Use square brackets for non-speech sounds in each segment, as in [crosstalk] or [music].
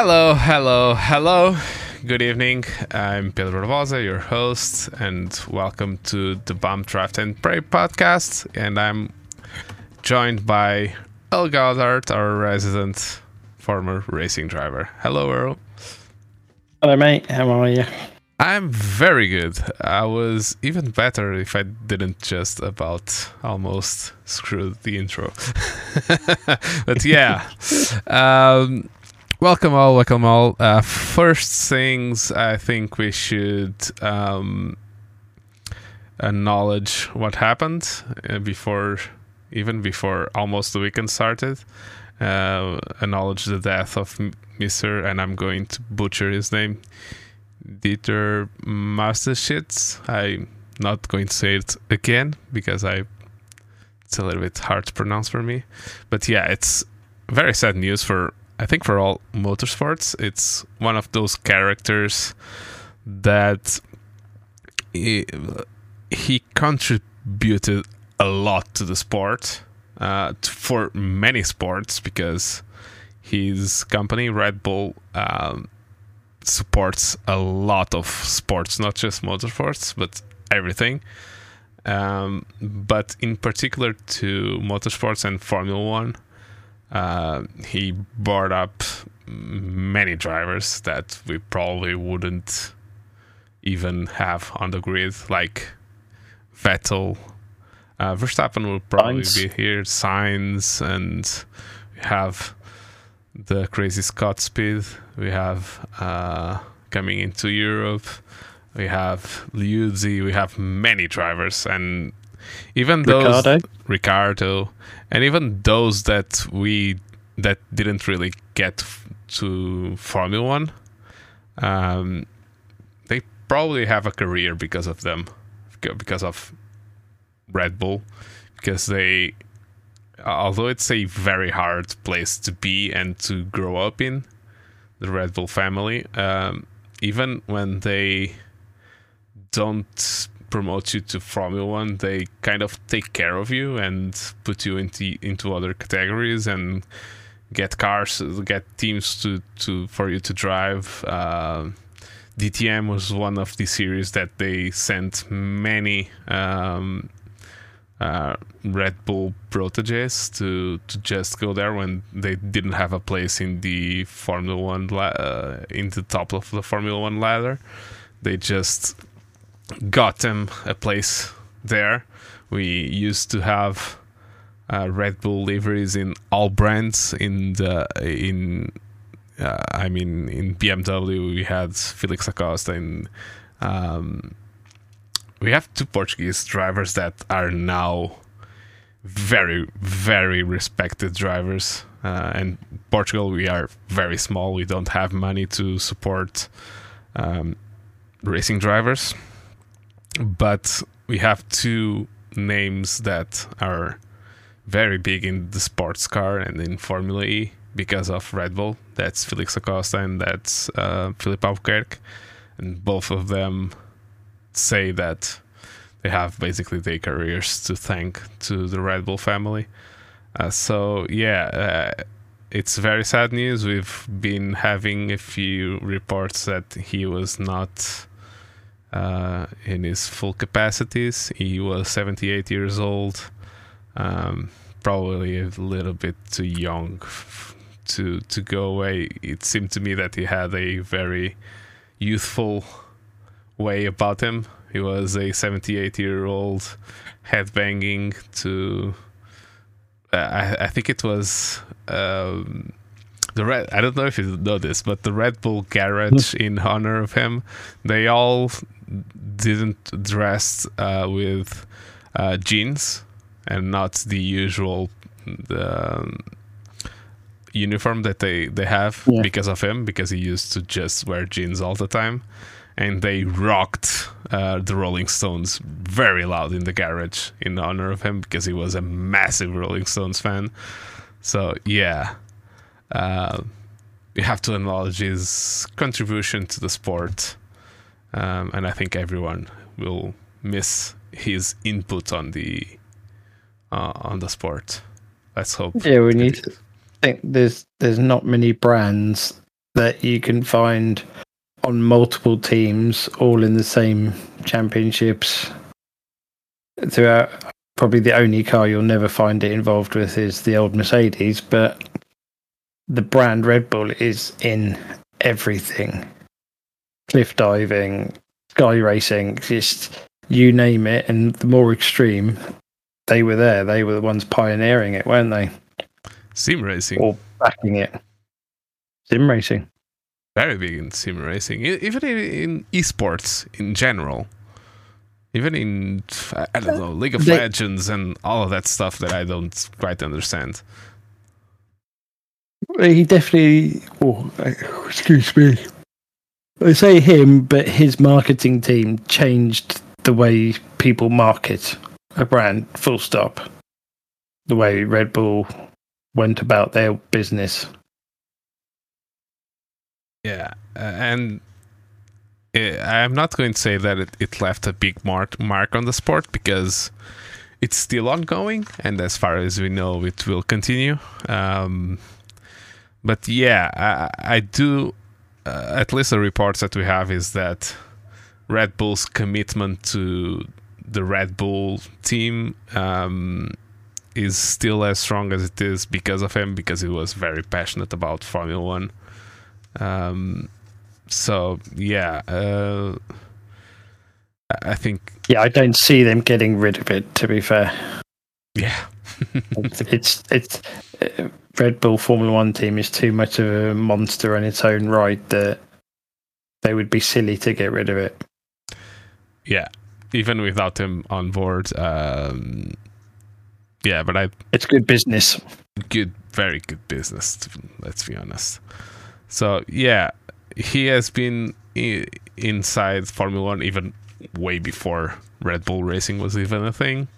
Hello, hello, hello. Good evening. I'm Pedro Rosa, your host, and welcome to the Bump Draft and Pray podcast. And I'm joined by Earl Goddard, our resident former racing driver. Hello, Earl. Hello, mate. How are you? I'm very good. I was even better if I didn't just about almost screw the intro. [laughs] but yeah, [laughs] um, welcome all, welcome all. Uh, first things, I think we should um, acknowledge what happened uh, before, even before almost the weekend started. Uh, acknowledge the death of Mr. and I'm going to butcher his name. Dieter Masterschitz. I'm not going to say it again because I it's a little bit hard to pronounce for me. But yeah, it's very sad news for I think for all motorsports. It's one of those characters that he, he contributed a lot to the sport uh, for many sports because his company Red Bull um, supports a lot of sports, not just motorsports, but everything. Um, but in particular to motorsports and Formula One, uh, he brought up many drivers that we probably wouldn't even have on the grid, like Vettel. Uh, Verstappen will probably be here, Sainz and we have the crazy Scott Speed. We have uh, coming into Europe. We have Liuzzi. We have many drivers, and even those Ricciardo. Ricciardo, and even those that we that didn't really get to Formula One. Um, they probably have a career because of them, because of Red Bull, because they although it's a very hard place to be and to grow up in, the Red Bull family, um, even when they don't promote you to Formula One, they kind of take care of you and put you into into other categories and get cars, get teams to, to for you to drive. Uh, DTM was one of the series that they sent many um, uh, Red Bull proteges to to just go there when they didn't have a place in the Formula One la- uh, in the top of the Formula One ladder. They just got them a place there. We used to have uh, Red Bull liveries in all brands. In the in uh, I mean in BMW we had Felix da Costa in. Um, we have two Portuguese drivers that are now very, very respected drivers. Uh, and Portugal, we are very small. We don't have money to support um, racing drivers. But we have two names that are very big in the sports car and in Formula E because of Red Bull. That's Felix da Costa and that's uh, Filipe Albuquerque. And both of them say that they have basically their careers to thank to the Red Bull family. Uh, so yeah, uh, it's very sad news. We've been having a few reports that he was not uh, in his full capacities. He was 78 years old, um, probably a little bit too young to to go away. It seemed to me that he had a very youthful way about him. He was a 78 year old headbanging to. Uh, I, I think it was um, the red. I don't know if you know this, but the Red Bull garage in honor of him, they all didn't dress uh, with uh, jeans and not the usual the, um, uniform that they they have yeah. because of him because he used to just wear jeans all the time and they rocked uh, the Rolling Stones very loud in the garage in honor of him because he was a massive Rolling Stones fan. So yeah, uh, we have to acknowledge his contribution to the sport, um, and I think everyone will miss his input on the uh, on the sport. Let's hope. Yeah, we need. To, I think there's there's not many brands that you can find on multiple teams, all in the same championships throughout. Probably the only car you'll never find it involved with is the old Mercedes, but the brand Red Bull is in everything cliff diving, sky racing, just you name it. And the more extreme, they were there. They were the ones pioneering it, weren't they? Sim racing. Or backing it. Sim racing. Very big in sim racing, even in, in esports in general. Even in, I don't know, League of they, Legends and all of that stuff that I don't quite understand. He definitely. Oh, excuse me. I say him, but his marketing team changed the way people market a brand. Full stop. The way Red Bull went about their business. Yeah, uh, and uh, I'm not going to say that it, it left a big mark mark on the sport because it's still ongoing, and as far as we know, it will continue. Um, but yeah, I, I do. Uh, at least the reports that we have is that Red Bull's commitment to the Red Bull team um, is still as strong as it is because of him, because he was very passionate about Formula One. Um, so yeah, uh, I think. Yeah, I don't see them getting rid of it. To be fair. Yeah. [laughs] it's, it's it's uh, Red Bull Formula One team is too much of a monster in its own right that they would be silly to get rid of it. Yeah, even without him on board. Um, yeah, but I. It's good business. Good, very good business. Let's be honest. So yeah, he has been inside Formula One even way before Red Bull Racing was even a thing.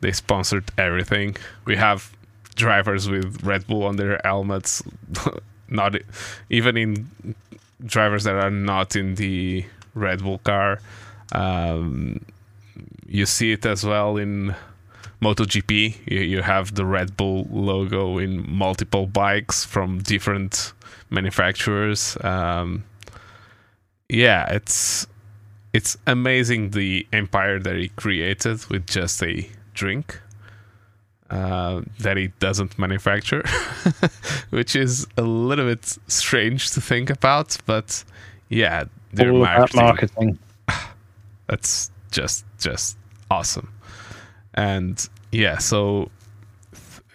They sponsored everything. We have drivers with Red Bull on their helmets, [laughs] not even in drivers that are not in the Red Bull car. Um, you see it as well in MotoGP. You, you have the Red Bull logo in multiple bikes from different manufacturers. Um, yeah, it's it's amazing the empire that he created with just a drink uh, that he doesn't manufacture, [laughs] which is a little bit strange to think about. But yeah, their All marketing, marketing. [sighs] That's just just awesome. And yeah, so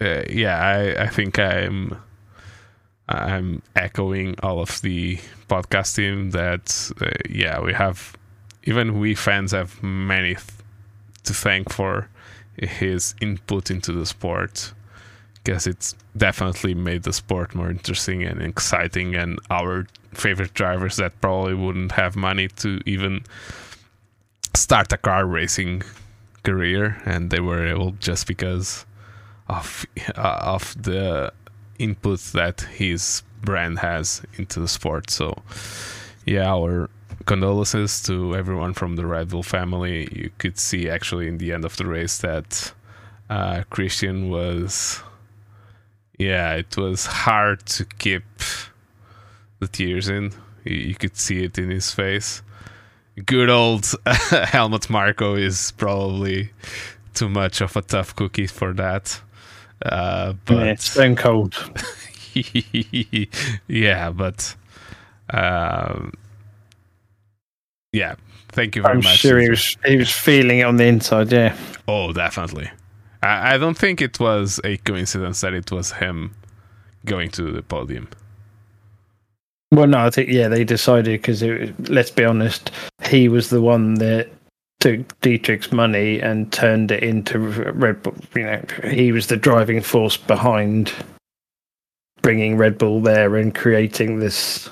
uh, yeah, I I think I'm I'm echoing all of the podcast team that uh, yeah we have even we fans have many th- to thank for his input into the sport because it's definitely made the sport more interesting and exciting and our favorite drivers that probably wouldn't have money to even start a car racing career and they were able just because of uh, of the input that his brand has into the sport. So yeah our condolences to everyone from the Red Bull family. You could see actually in the end of the race that uh, Christian was, yeah, it was hard to keep the tears in. You, you could see it in his face. Good old [laughs] Helmut Marko is probably too much of a tough cookie for that. Uh, but yeah, it's stone cold. [laughs] yeah, but um, yeah, thank you very I'm much. I'm sure he was he was feeling it on the inside. Yeah. Oh, definitely. I, I don't think it was a coincidence that it was him going to the podium. Well, no, I think yeah, they decided because let's be honest, he was the one that took Dietrich's money and turned it into Red Bull. You know, he was the driving force behind bringing Red Bull there and creating this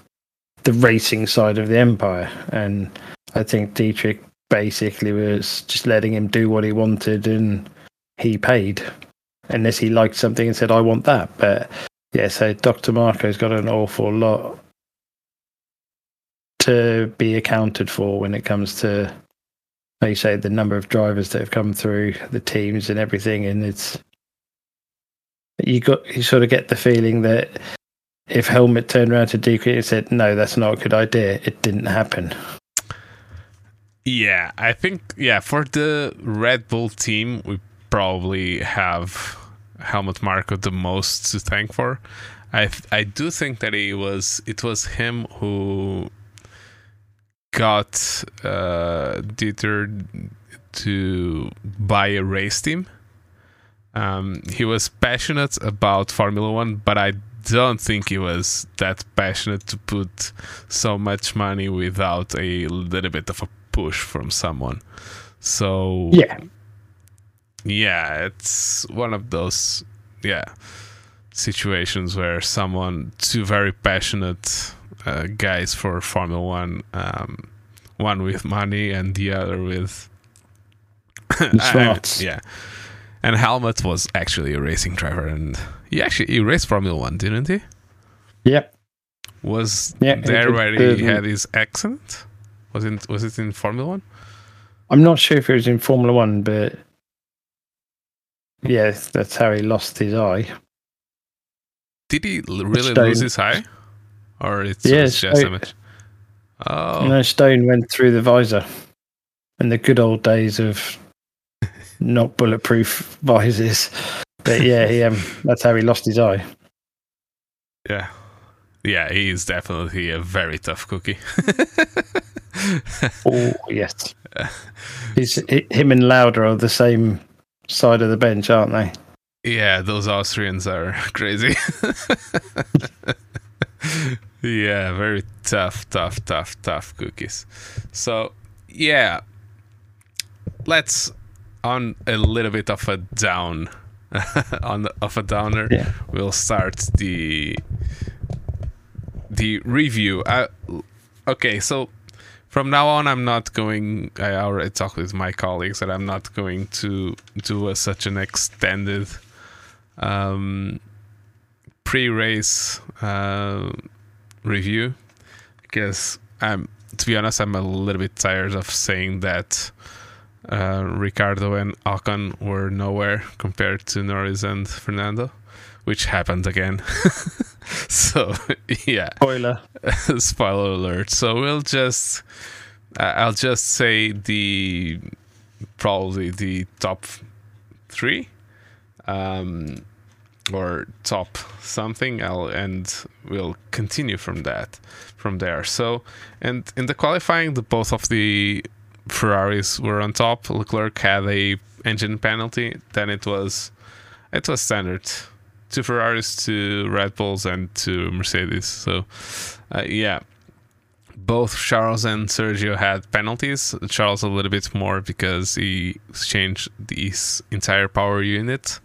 the racing side of the empire. And I think Dietrich basically was just letting him do what he wanted and he paid unless he liked something and said, I want that. But yeah, so Dr. Marko's got an awful lot to be accounted for when it comes to, like you say, the number of drivers that have come through, the teams and everything. And it's, you got, you sort of get the feeling that if Helmut turned around to Dietrich and said, "No, that's not a good idea," it didn't happen. Yeah, I think yeah for the Red Bull team, we probably have Helmut Marko the most to thank for. I I do think that he was it was him who got uh, Dieter to buy a race team. Um, he was passionate about Formula One, but I don't think he was that passionate to put so much money without a little bit of a push from someone. So Yeah, yeah, it's one of those yeah situations where someone two very passionate uh, guys for Formula One, um, one with money and the other with smarts. [laughs] yeah. And Helmut was actually a racing driver, and he actually he raced Formula One, didn't he? Yep. Was Yeah, he there where he had his accident? Was it was it in Formula One? I'm not sure if it was in Formula One, but yes, that's how he lost his eye. Did he really Stone. lose his eye, or it's Yeah, just Stone- image? Oh, You know, Stone went through the visor in the good old days of not bulletproof visors. But yeah, he, um, [laughs] that's how he lost his eye. yeah, yeah. He is definitely a very tough cookie. [laughs] Oh yes, He's, hi- him and Lauder are the same side of the bench, aren't they? Yeah, those Austrians are [laughs] crazy. yeah, very tough, tough, tough, tough cookies. So, yeah, let's on a little bit of a down, [laughs] on the, of a downer. Yeah. We'll start the the review. I, okay, so from now on, I'm not going. I already talked with my colleagues that I'm not going to do a, such an extended um, pre-race uh, review because I'm, to be honest, I'm a little bit tired of saying that uh, Ricciardo and Ocon were nowhere compared to Norris and Fernando, which happened again. [laughs] so yeah, Spoiler. [laughs] spoiler alert. So we'll just, uh, I'll just say the probably the top three, um, or top something. I'll and we'll continue from that, from there. So, and in the qualifying, the both of the Ferraris were on top. Leclerc had a engine penalty. Then it was, it was standard. Two Ferraris, two Red Bulls, and two Mercedes. So, uh, yeah, both Charles and Sergio had penalties. Charles a little bit more because he changed his entire power unit,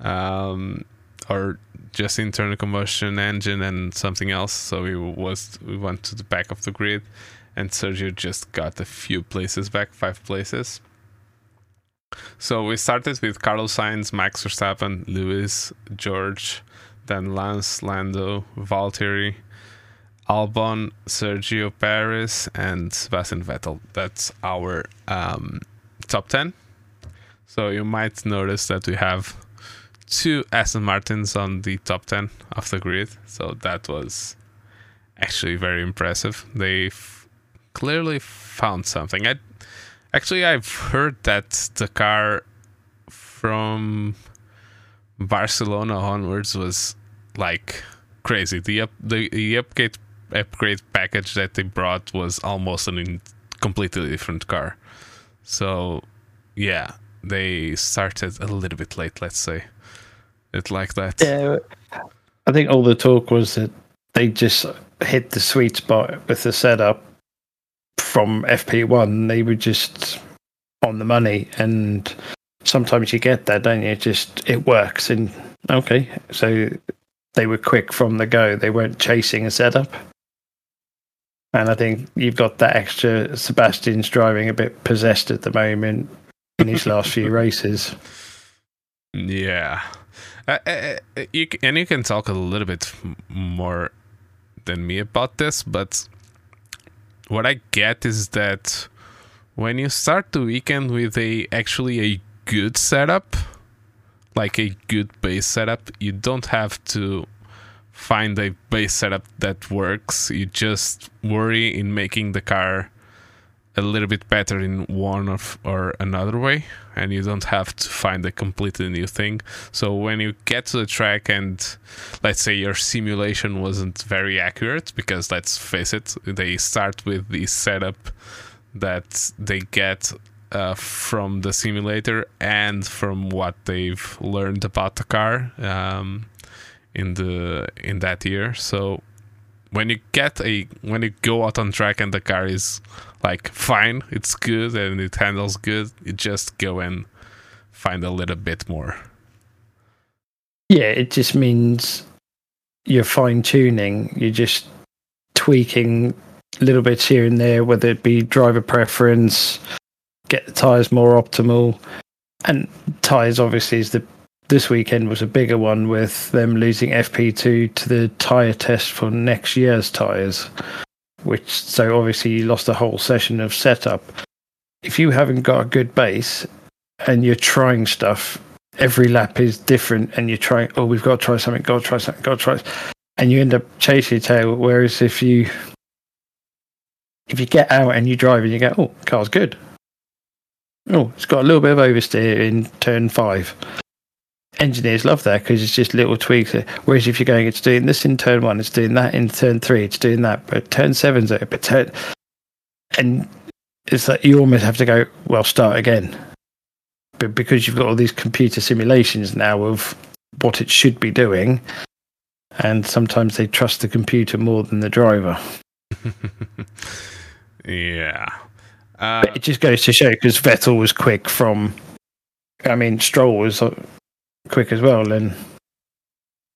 um, or just internal combustion engine and something else. So he was we went to the back of the grid, and Sergio just got a few places back, five places. So we started with Carlos Sainz, Max Verstappen, Lewis, George, then Lance, Lando, Valtteri, Albon, Sergio Perez, and Sebastian Vettel. That's our um, top 10. So you might notice that we have two Aston Martins on the top 10 of the grid. So that was actually very impressive. They clearly found something. I actually I've heard that the car from Barcelona onwards was like crazy. The up the, the upgrade upgrade package that they brought was almost an in, completely different car. So yeah, they started a little bit late. Let's say it like that. Yeah, I think all the talk was that they just hit the sweet spot with the setup from FP1. They were just on the money, and sometimes you get that, don't you? It just it works, and okay, so they were quick from the go. They weren't chasing a setup. And I think you've got that extra. Sebastian's driving a bit possessed at the moment in his last few [laughs] races. Yeah. Uh, uh, uh, you and you can talk a little bit more than me about this, but what I get is that when you start the weekend with a actually a good setup, like a good base setup, you don't have to find a base setup that works. You just worry in making the car a little bit better in one of or another way and you don't have to find a completely new thing. So when you get to the track and let's say your simulation wasn't very accurate because let's face it they start with the setup that they get uh, from the simulator and from what they've learned about the car um, in the in that year. So when you get a when you go out on track and the car is like fine, it's good and it handles good, you just go and find a little bit more. Yeah, it just means you're fine tuning. You're just tweaking little bits here and there, whether it be driver preference, get the tires more optimal, and tires obviously is the this weekend was a bigger one with them losing FP2 to the tyre test for next year's tyres, which so obviously you lost a whole session of setup. If you haven't got a good base and you're trying stuff, every lap is different and you're trying, oh, we've got to try something, got to try something, got to try, and you end up chasing your tail. Whereas if you if you get out and you drive and you go, oh, car's good. Oh, it's got a little bit of oversteer in turn five engineers love that because it's just little tweaks. Whereas if you're going, it's doing this in turn one, it's doing that in turn three, it's doing that, but turn seven's it, but turn, and it's like you almost have to go, well, start again. But because you've got all these computer simulations now of what it should be doing, and sometimes they trust the computer more than the driver. [laughs] yeah. Uh, it just goes to show because Vettel was quick from I mean, Stroll was quick as well, and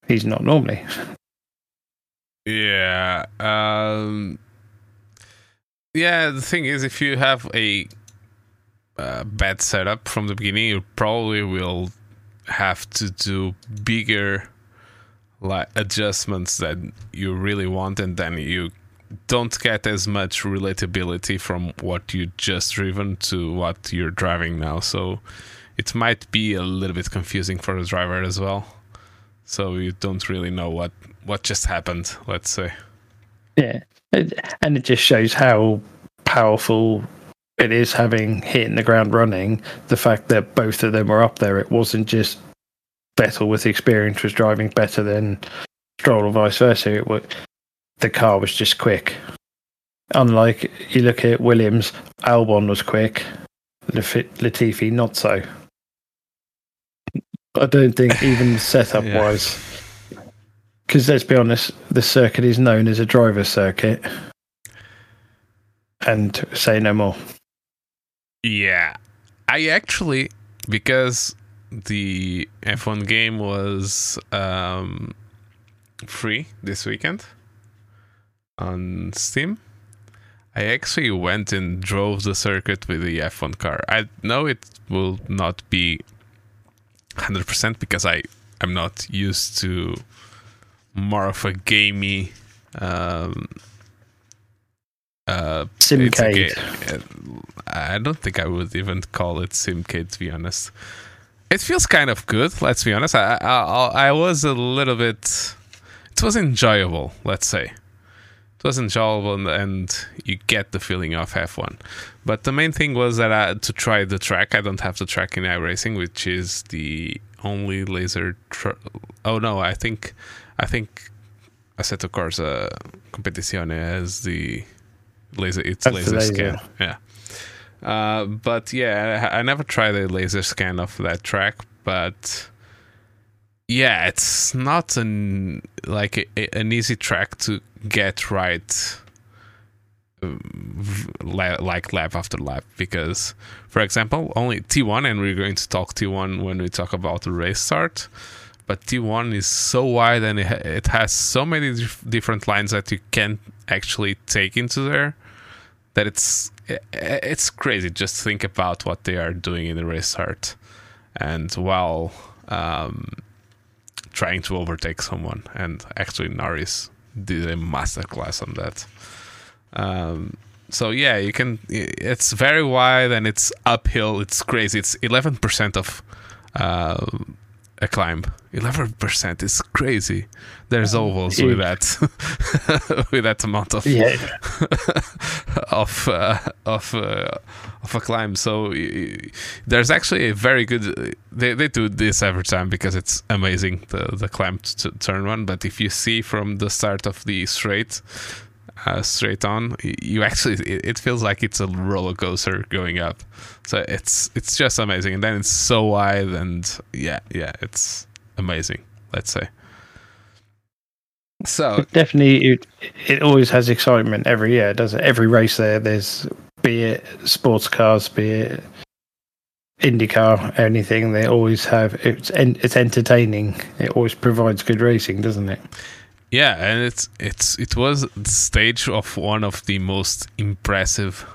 he's not normally. Yeah. Um, yeah, the thing is, if you have a uh, bad setup from the beginning, you probably will have to do bigger like adjustments that you really want, and then you don't get as much relatability from what you just driven to what you're driving now. So it might be a little bit confusing for the driver as well. So you don't really know what what just happened. Let's say. Yeah, and it just shows how powerful it is having hitting the ground running. The fact that both of them were up there, it wasn't just Vettel with experience was driving better than Stroll or vice versa. It was, the car was just quick. Unlike you look at Williams, Albon was quick, Latifi not so. I don't think even [laughs] setup yeah. wise, because let's be honest, the circuit is known as a driver circuit, and say no more. Yeah, I actually because the F1 game was um, free this weekend on Steam. I actually went and drove the circuit with the F1 car. I know it will not be 100% because I I'm not used to more of a gamey um, uh, Simcade. I don't think I would even call it Simcade to be honest. It feels kind of good. Let's be honest. I, I I was a little bit. It was enjoyable. Let's say it was enjoyable and, and, you get the feeling of F1. But the main thing was that I, to try the track, I don't have the track in iRacing, which is the only laser. Tr- oh no, I think I think Assetto Corsa Competizione has the laser. It's That's laser, laser, scan. Yeah. Uh, but yeah, I, I never tried a laser scan of that track, but yeah, it's not an like a, an easy track to get right like lap after lap because for example only T1 and we're going to talk T1 when we talk about the race start. But T1 is so wide and it, has so many different lines that you can't actually take into there that it's it's crazy just think about what they are doing in the race start. And while um, trying to overtake someone and actually Norris did a masterclass on that. Um, so yeah, you can. It's very wide and it's uphill. It's crazy. It's eleven percent of uh, a climb. Eleven percent is crazy. There's ovals Huge. with that [laughs] with that amount of Yeah, [laughs] of uh, of uh, of a climb. So there's actually a very good. They they do this every time because it's amazing the the climb to turn one. But if you see from the start of the straight. Uh, straight on, you actually it, it feels like it's a roller coaster going up. So it's it's just amazing, and then it's so wide, and yeah, yeah, it's amazing. Let's say. So definitely. It, it always has excitement every year, doesn't it? Every race there, there's be it sports cars, be it IndyCar, anything. They always have. It's en- it's entertaining. It always provides good racing, doesn't it? Yeah, and it's it's it was the stage of one of the most impressive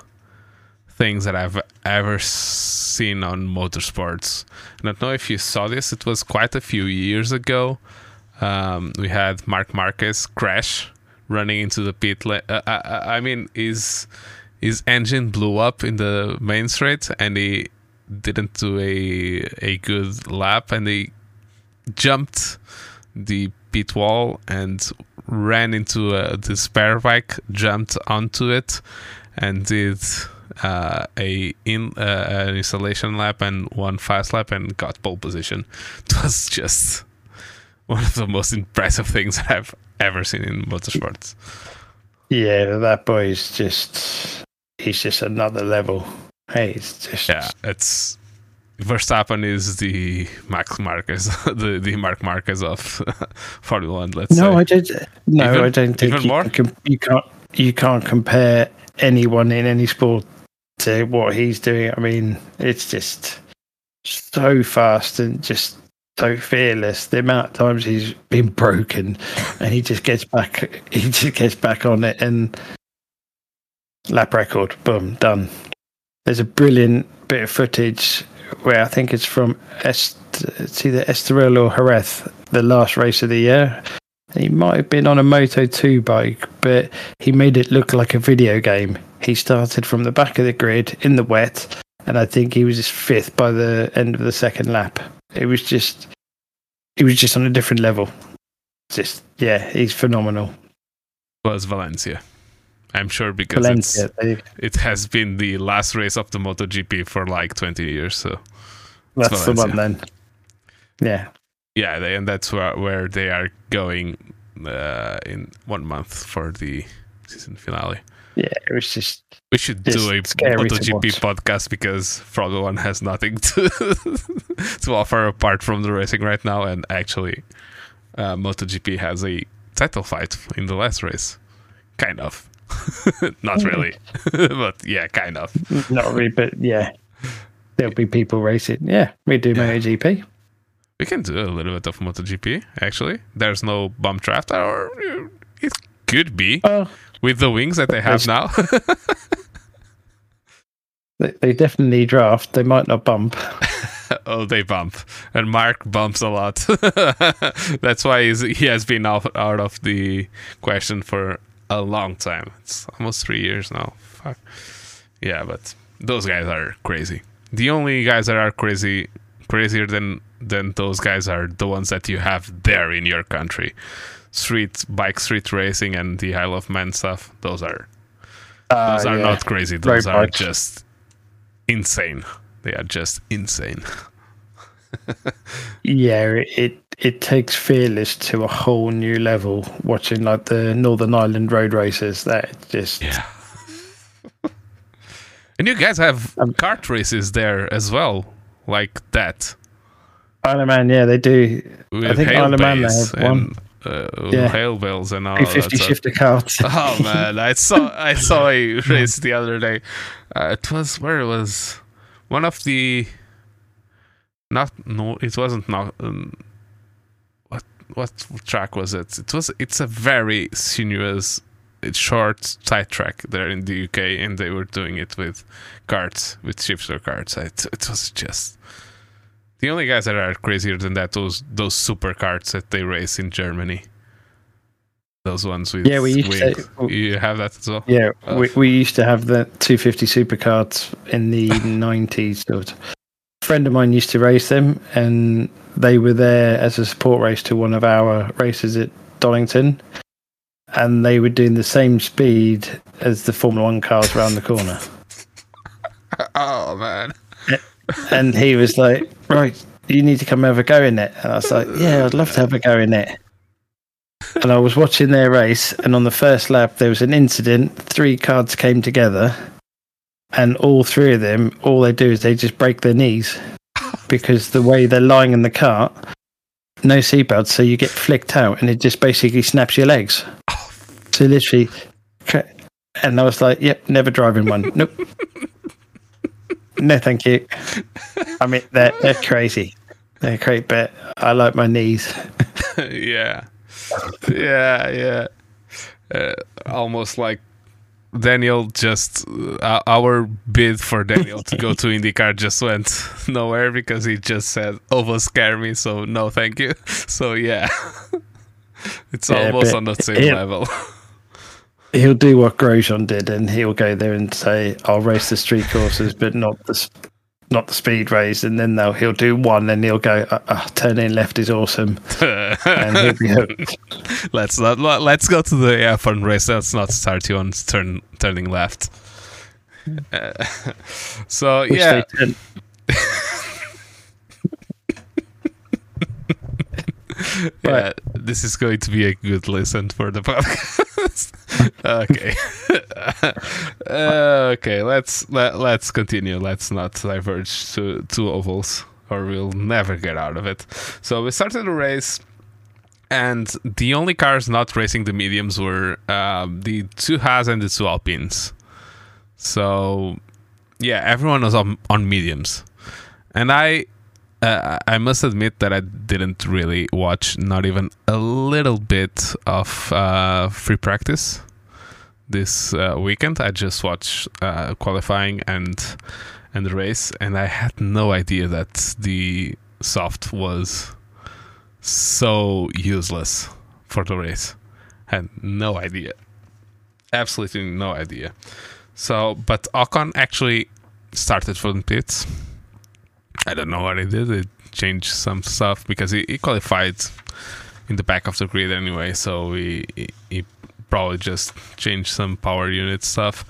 things that I've ever seen on motorsports. I don't know if you saw this. It was quite a few years ago. Um, we had Marc Marquez crash running into the pit. La- uh, I, I mean, his his engine blew up in the main straight, and he didn't do a a good lap, and he jumped the pit wall and ran into a, the spare bike, jumped onto it, and did uh, a in uh, an installation lap and one fast lap and got pole position. [laughs] It was just one of the most impressive things that I've ever seen in motorsports. Yeah, that boy is just. He's just another level. Hey, it's just. Yeah, it's Verstappen is the Max Marquez, [laughs] the the Marc Marquez of [laughs] Formula One. Let's No, say. I don't. No, Even- I don't think you, more? Can, you can't. You can't compare anyone in any sport to what he's doing. I mean, it's just so fast and just so fearless. The amount of times he's been broken, and he just gets back. [laughs] He just gets back on it and lap record. Boom, done. There's a brilliant bit of footage where I think it's from Est- it's either Estoril or Jerez, the last race of the year. He might have been on a Moto 2 bike, but he made it look like a video game. He started from the back of the grid in the wet, and I think he was fifth by the end of the second lap. It was just, he was just on a different level. Just, yeah, he's phenomenal. was Valencia. I'm sure because Valencia, it has been the last race of the MotoGP for like 20 years. So that's the one then. Yeah, yeah, they, and that's where where they are going uh, in one month for the season finale. yeah, it was just, We should Just do a MotoGP podcast because Formula One has nothing to [laughs] to offer apart from the racing right now, and actually, uh, MotoGP has a title fight in the last race, kind of. [laughs] Not really, [laughs] but yeah, kind of. not really, but yeah, there'll be people racing. Yeah, we do Yeah. MotoGP. We can do a little bit of MotoGP. Actually, there's no bump draft, or uh, it could be Well, with the wings that they have now. [laughs] they, they definitely draft. They might not bump. oh, they bump, and Marc bumps a lot. That's why he's, he has been out, out of the question for a long time. It's almost three years now. Fuck. Yeah, but those guys are crazy. The only guys that are crazy, crazier than than those guys are the ones that you have there in your country. Street bike, street racing, and the Isle of Man stuff. Those are Uh, those are yeah. not crazy. Road Those are bikes. just insane. They are just insane. [laughs] Yeah, it, it takes fearless to a whole new level. Watching like the Northern Ireland road races, that just Yeah. [laughs] and you guys have Um, kart races there as well, like that. Isle Man. Yeah, they do. With think hail Isle Man they have one. and uh, Yeah. hail bells and all Two that fifty stuff. shifter karts. [laughs] Oh man, I saw I saw a [laughs] race the other day. Uh, it was where it was one of the not no it wasn't not um, what track was it? It was it's a very sinuous short tight track there in the UK and they were doing it with carts with shifter karts. It, it was just the only guys that are crazier than that those those super carts that they race in Germany. Those ones with Yeah, we used wing. to- oh, You have that as well. Yeah, Oh. we, we used to have the 250 supercarts in the [laughs] 90s, sort friend of mine used to race them, and they were there as a support race to one of our races at Donington, and they were doing the same speed as the Formula One cars around the corner. [laughs] oh man! and he was like, "Right, you need to come have a go in it." And I was like, "Yeah, I'd love to have a go in it." And I was watching their race, and on the first lap, there was an incident. Three cards came together, and all three of them, all they do is they just break their knees because the way they're lying in the cart, no seatbelt, so you get flicked out, and it just basically snaps your legs. So literally, and I was like, "Yep, never driving one. Nope." no, thank you. I mean, they're they're crazy. They're great, but I like my knees. [laughs] yeah, yeah, yeah. Uh, almost like Daniel just uh, our bid for Daniel to go to [laughs] IndyCar just went [laughs] nowhere because he just said "over scare me," so no, thank you. [laughs] So yeah, it's yeah, almost on the same level he'll do what Grosjean did, and he'll go there and say, "I'll race the street courses, but not the not the speed race." And then they'll he'll do one, and he'll go, uh, uh, "Turning left is awesome," [laughs] and he'll be hooked. Let's not let's go to the F1 race. Let's not start you on turn turning left. Uh, [laughs] so Which yeah. [laughs] yeah, this is going to be a good listen for the [laughs] podcast. okay, uh, [laughs] okay. Let's let let's continue. Let's not diverge to to ovals, or we'll never get out of it. So we started the race, and the only cars not racing the mediums were um, the two Haas and the two Alpines. So yeah, everyone was on on mediums, and I uh, I must admit that I didn't really watch not even a little bit of uh, free practice this uh, weekend. I just watched uh, qualifying and and the race, and I had no idea that the soft was so useless for the race. I Had no idea, absolutely no idea. So, but Ocon actually started from pits I don't know what he did. It changed some stuff because he, he qualified in the back of the grid anyway. So he, he, he probably just changed some power unit stuff.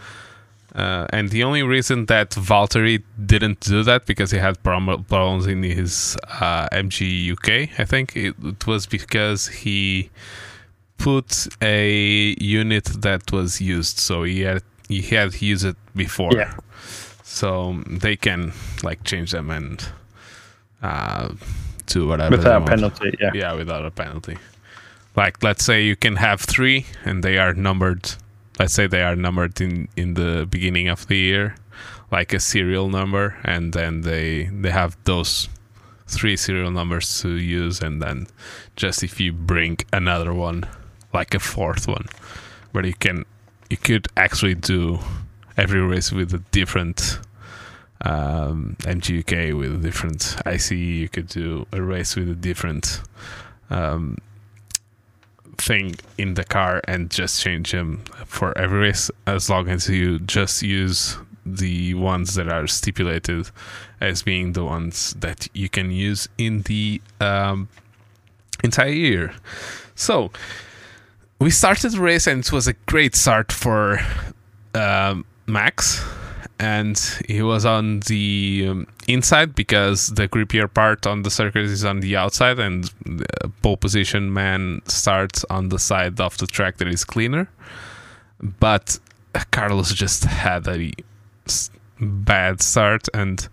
Uh, and the only reason that Valtteri didn't do that because he had problems in his uh, MGU-K, I think it, it, was because he put a unit that was used, so he had he had used it before. Yeah so they can like change them and uh, to whatever without penalty. Yeah, yeah, without a penalty. Like let's say you can have three and they are numbered. Let's say they are numbered in in the beginning of the year, like a serial number, and then they they have those three serial numbers to use, and then just if you bring another one, like a fourth one, where you can you could actually do every race with a different um, MGU-K with a different ICE. You could do a race with a different um, thing in the car and just change them for every race as long as you just use the ones that are stipulated as being the ones that you can use in the um, entire year. So we started the race and it was a great start for um, Max, and he was on the um, inside because the grippier part on the circuit is on the outside, and the pole position man starts on the side of the track that is cleaner. But Carlos just had a bad start, and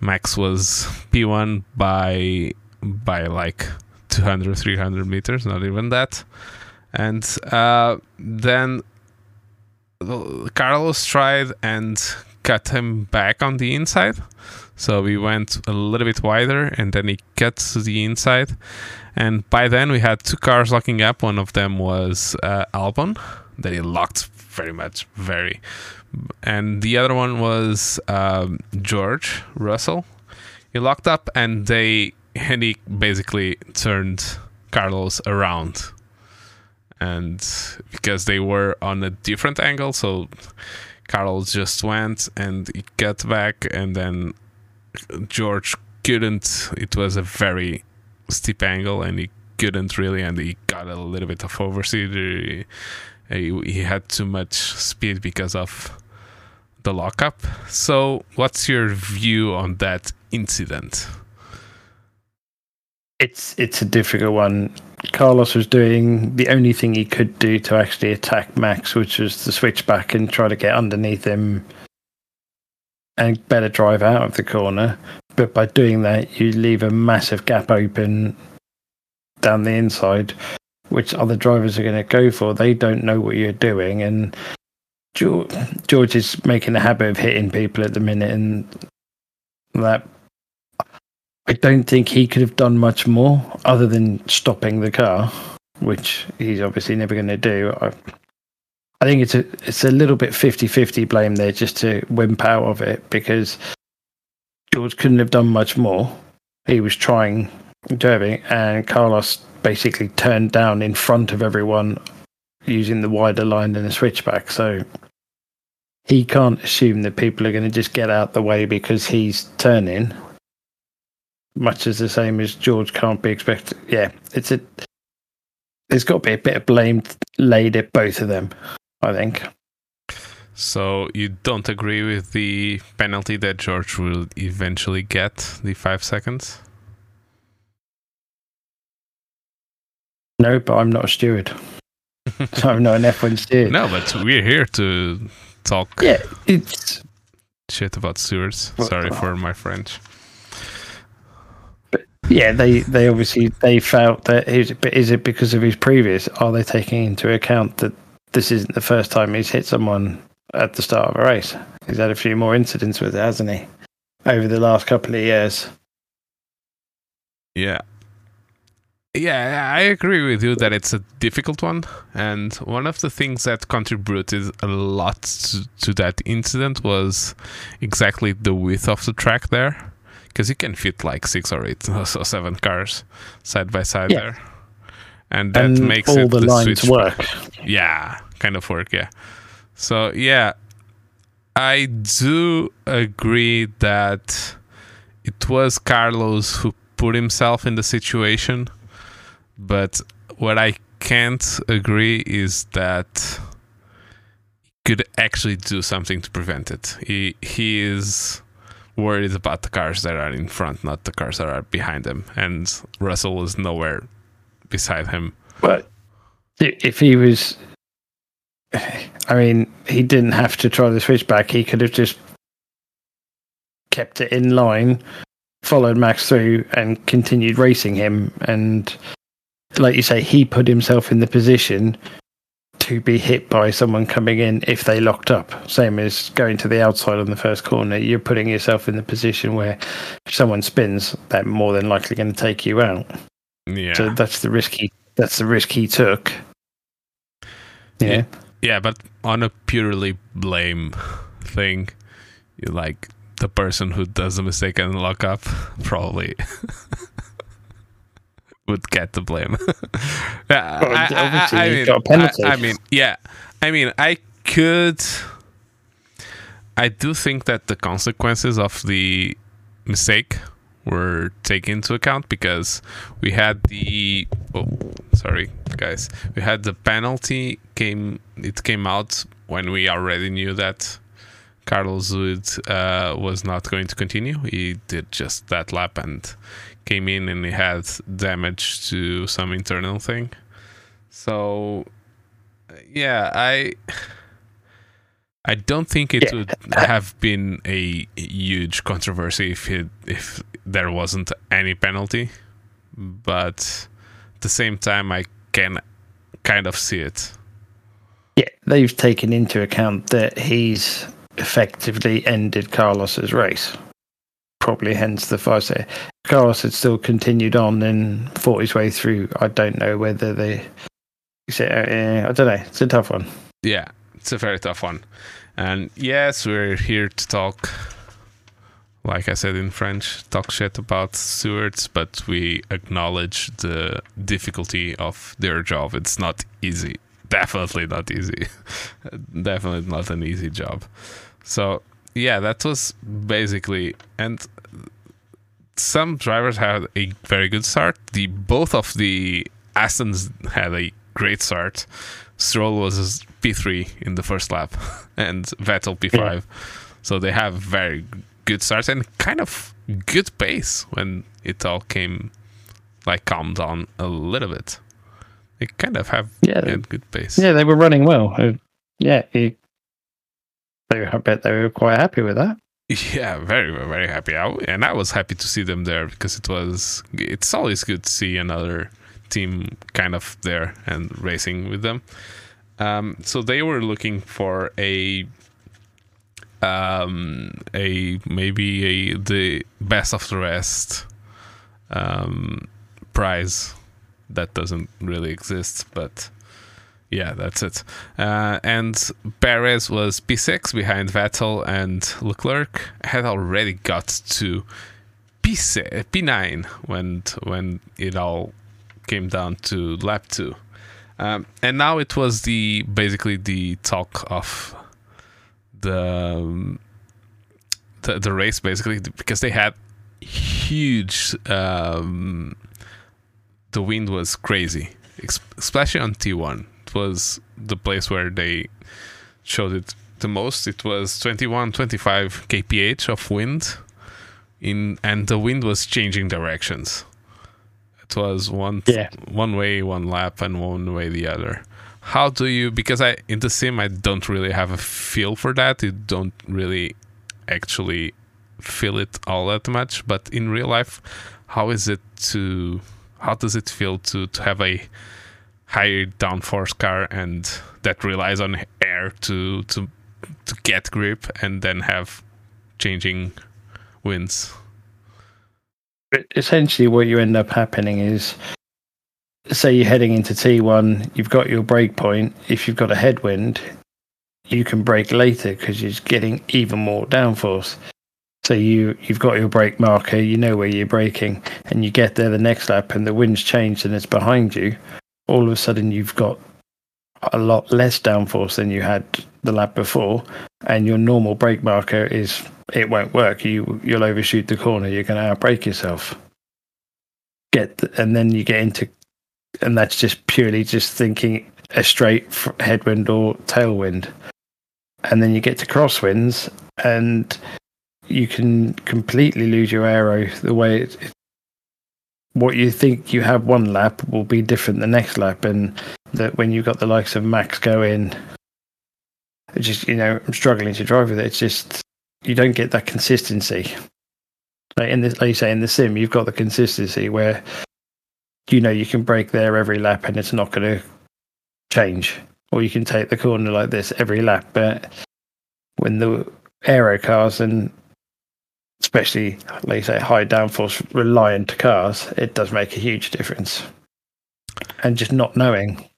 Max was P1 by by like 200 300 meters, not even that. And uh, then Carlos tried and cut him back on the inside. So we went a little bit wider and then he cut to the inside. And by then we had two cars locking up. One of them was uh, Albon that he locked very much, very. And the other one was um, George Russell. He locked up and they and he basically turned Carlos around and because they were on a different angle, so Carl just went and he cut back, and then George couldn't. It was a very steep angle, and he couldn't really, and he got a little bit of overseed. He, he had too much speed because of the lockup. So, what's your view on that incident? It's it's a difficult one. Carlos was doing the only thing he could do to actually attack Max, which was to switch back and try to get underneath him and better drive out of the corner. But by doing that, you leave a massive gap open down the inside, which other drivers are going to go for. They don't know what you're doing, and George, George is making a habit of hitting people at the minute, and that I don't think he could have done much more other than stopping the car, which he's obviously never going to do. I, I think it's a it's a little bit 50-50 blame there just to wimp out of it because George couldn't have done much more. He was trying driving, and Carlos basically turned down in front of everyone using the wider line and the switchback. So he can't assume that people are going to just get out the way because he's turning. Much as the same as George can't be expected. Yeah, it's a. There's got to be a bit of blame laid at both of them, I think. So you don't agree with the penalty that George will eventually get, the five seconds? No, but I'm not a steward. [laughs] so I'm not an F1 steward. No, but we're here to talk Yeah, it's shit about stewards. Sorry for my French. Yeah. They they obviously they felt that is is it because of his previous? Are they taking into account that this isn't the first time he's hit someone at the start of a race? He's had a few more incidents with it, hasn't he? Over the last couple of years. Yeah. Yeah, I agree with you that it's a difficult one. And one of the things that contributed a lot to, to that incident was exactly the width of the track there. Because you can fit like six or eight or so seven cars side by side Yeah. there. And that and makes all it the, lines switch- work. yeah kind of work yeah so yeah i do agree that it was carlos who put himself in the situation but what i can't agree is that he could actually do something to prevent it he he is worried about the cars that are in front not the cars that are behind him and russell is nowhere beside him But if he was, [sighs] I mean, he didn't have to try the switchback. He could have just kept it in line, followed Max through, and continued racing him. And like you say, he put himself in the position to be hit by someone coming in if they locked up. Same as going to the outside on the first corner. You're putting yourself in the position where if someone spins, they're more than likely going to take you out. yeah So that's the risk he that's the risk he took. Yeah. Yeah. Yeah, but on a purely blame thing, you like the person who does the mistake and lock up probably [laughs] would get the blame. [laughs] yeah, Well, I, I- I mean, got a penalty. I, mean, yeah, I mean, I could. I do think that the consequences of the mistake were taken into account because we had the oh sorry guys we had the penalty came it came out when we already knew that Carlos Wood uh, was not going to continue he did just that lap and came in and he had damage to some internal thing so yeah I I don't think it Yeah. would have been a huge controversy if it, if there wasn't any penalty, but at the same time, I can kind of see it. Yeah, they've taken into account that he's effectively ended Carlos's race. Probably hence the five say Carlos had still continued on and fought his way through. I don't know whether they. It, uh, I don't know. It's a tough one. Yeah, it's a very tough one. And yes, we're here to talk, like I said in French, talk shit about stewards, but we acknowledge the difficulty of their job. It's not easy. [laughs] Definitely not easy. [laughs] Definitely not an easy job. So, yeah, that was basically. And some drivers had a very good start. The both of the Astons had a great start. Stroll was P3 in the first lap, [laughs] and Vettel P5. Yeah. So they have very good starts and kind of good pace when it all came like calmed down a little bit. They kind of have yeah, good pace. Yeah, they were running well. Uh, yeah, they I bet they were quite happy with that. Yeah, very very happy. I, and I was happy to see them there because it was. It's always good to see another team kind of there and racing with them. Um, so they were looking for a um, a maybe a the best of the rest um, prize that doesn't really exist, but yeah, that's it. Uh, and Perez was P6 behind Vettel and Leclerc. Had already got to P6, P9 when when it all came down to lap two. Um, and now it was the basically the talk of the, um, the the race basically because they had huge um, the wind was crazy especially on T1 was the place where they showed it the most. It was 21 25 kph of wind in and the wind was changing directions. It was one yeah. one way one lap and one way the other. How do you because i in the sim i don't really have a feel for that. You don't really actually feel it all that much. But in real life how is it to how does it feel to to have a high downforce car and that relies on air to to to get grip and then have changing winds essentially what you end up happening is say you're heading into T1, you've got your brake point. If you've got a headwind, you can brake later because you're getting even more downforce. So you you've got your brake marker, you know where you're braking, and you get there the next lap, and the wind's changed and it's behind you. All of a sudden, you've got a lot less downforce than you had the lap before, and your normal brake marker is it won't work. You you'll overshoot the corner. You're going to outbrake yourself. Get and then you get into and that's just purely just thinking a straight headwind or tailwind. And then you get to crosswinds, and you can completely lose your aero the way it, what you think you have one lap will be different the next lap, and that when you've got the likes of Max go in, just you know, I'm struggling to drive with it. It's just you don't get that consistency. Like in this, like you say, in the sim, you've got the consistency where you know you can break there every lap and it's not going to change. Or you can take the corner like this every lap. But when the aero cars and especially, like you say, high downforce reliant cars, it does make a huge difference. And just not knowing.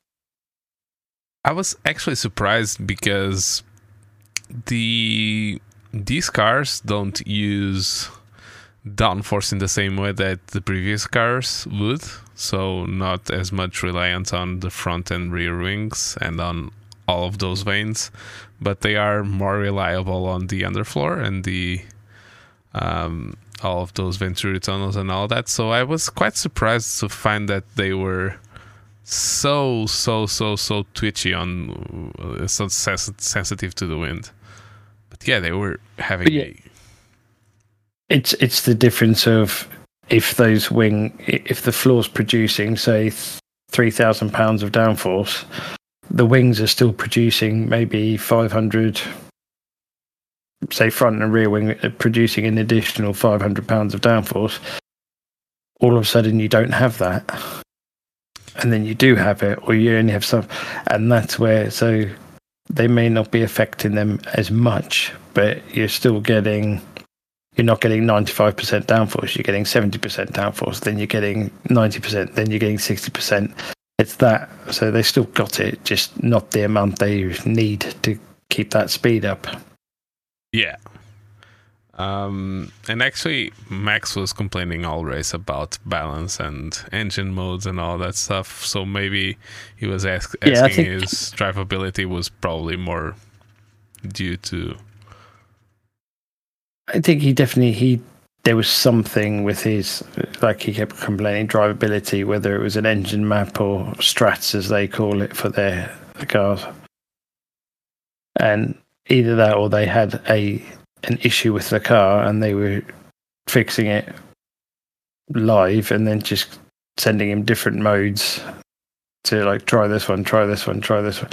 I was actually surprised because the these cars don't use downforce in the same way that the previous cars would so not as much reliance on the front and rear wings and on all of those vanes, but they are more reliable on the underfloor and the um, all of those Venturi tunnels and all that. So I was quite surprised to find that they were so so so so twitchy on uh, so sensitive to the wind. But yeah, they were having. Yeah. A, it's it's the difference of if those wing if the floor's producing say three thousand pounds of downforce, the wings are still producing maybe five hundred. Say front and rear wing uh, producing an additional five hundred pounds of downforce. All of a sudden, you don't have that, and then you do have it, or you only have some, and that's where so they may not be affecting them as much, but you're still getting you're not getting 95% downforce, you're getting 70% downforce, then you're getting 90%, then you're getting 60%. It's that. So they still got it, just not the amount they need to keep that speed up. Yeah. Um, and actually, Max was complaining all race about balance and engine modes and all that stuff. So maybe he was ask, asking yeah, think... his drivability was probably more due to I think he definitely he there was something with his, like he kept complaining, drivability, whether it was an engine map or strats as they call it for their cars, and either that or they had a an issue with the car and they were fixing it live and then just sending him different modes to like try this one, try this one, try this one